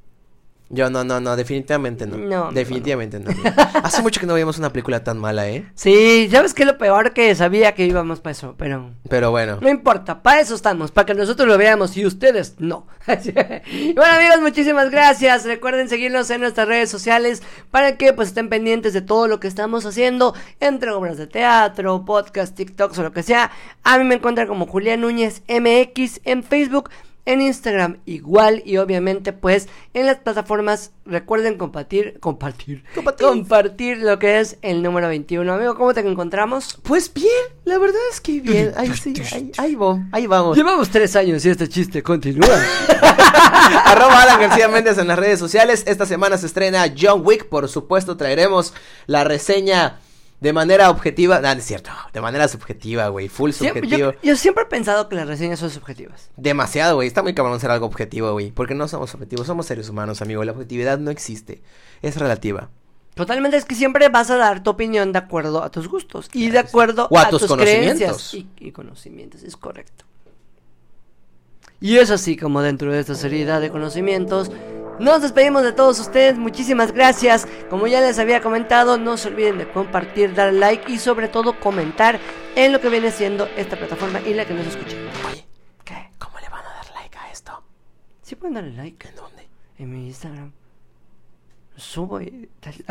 Yo no, no, no, definitivamente no. No, definitivamente no. Hace mucho que no veíamos una película tan mala, ¿eh? Sí, ¿sabes qué es lo peor? Que sabía que íbamos para eso, pero... Pero bueno. No importa, para eso estamos, para que nosotros lo veamos y ustedes no. bueno amigos, muchísimas gracias. Recuerden seguirnos en nuestras redes sociales para que pues estén pendientes de todo lo que estamos haciendo entre obras de teatro, podcast, TikToks o lo que sea. A mí me encuentran como Julián Núñez MX en Facebook en Instagram igual y obviamente pues en las plataformas recuerden compartir compartir Compartir. compartir lo que es el número 21 amigo cómo te encontramos Pues bien, la verdad es que bien. Ahí sí, ahí, ahí, va- ahí vamos. llevamos tres años y este chiste continúa Arroba Alan García Méndez en las redes sociales. Esta semana se estrena John Wick. Por supuesto, traeremos la reseña de manera objetiva. No, no es cierto. De manera subjetiva, güey. Full Siempre- subjetivo. yo, yo siempre he pensado que las reseñas son subjetivas Demasiado, güey. Está muy cabrón ser algo objetivo, güey. Porque no somos objetivos. Somos seres humanos, amigo. La objetividad no existe. Es relativa. totalmente es que siempre vas a dar tu opinión de acuerdo a tus gustos y de acuerdo O a a, tus tus, conocimientos. creencias y, y conocimientos es correcto y es así como dentro de esta seriedad de conocimientos nos despedimos de todos ustedes, muchísimas gracias. Como ya les había comentado, no se olviden de compartir, dar like y sobre todo comentar en lo que viene siendo esta plataforma y la que nos escuche. Oye, ¿Qué? ¿cómo le van a dar like a esto? Sí pueden darle like ¿En dónde? en mi Instagram. Subo y... dale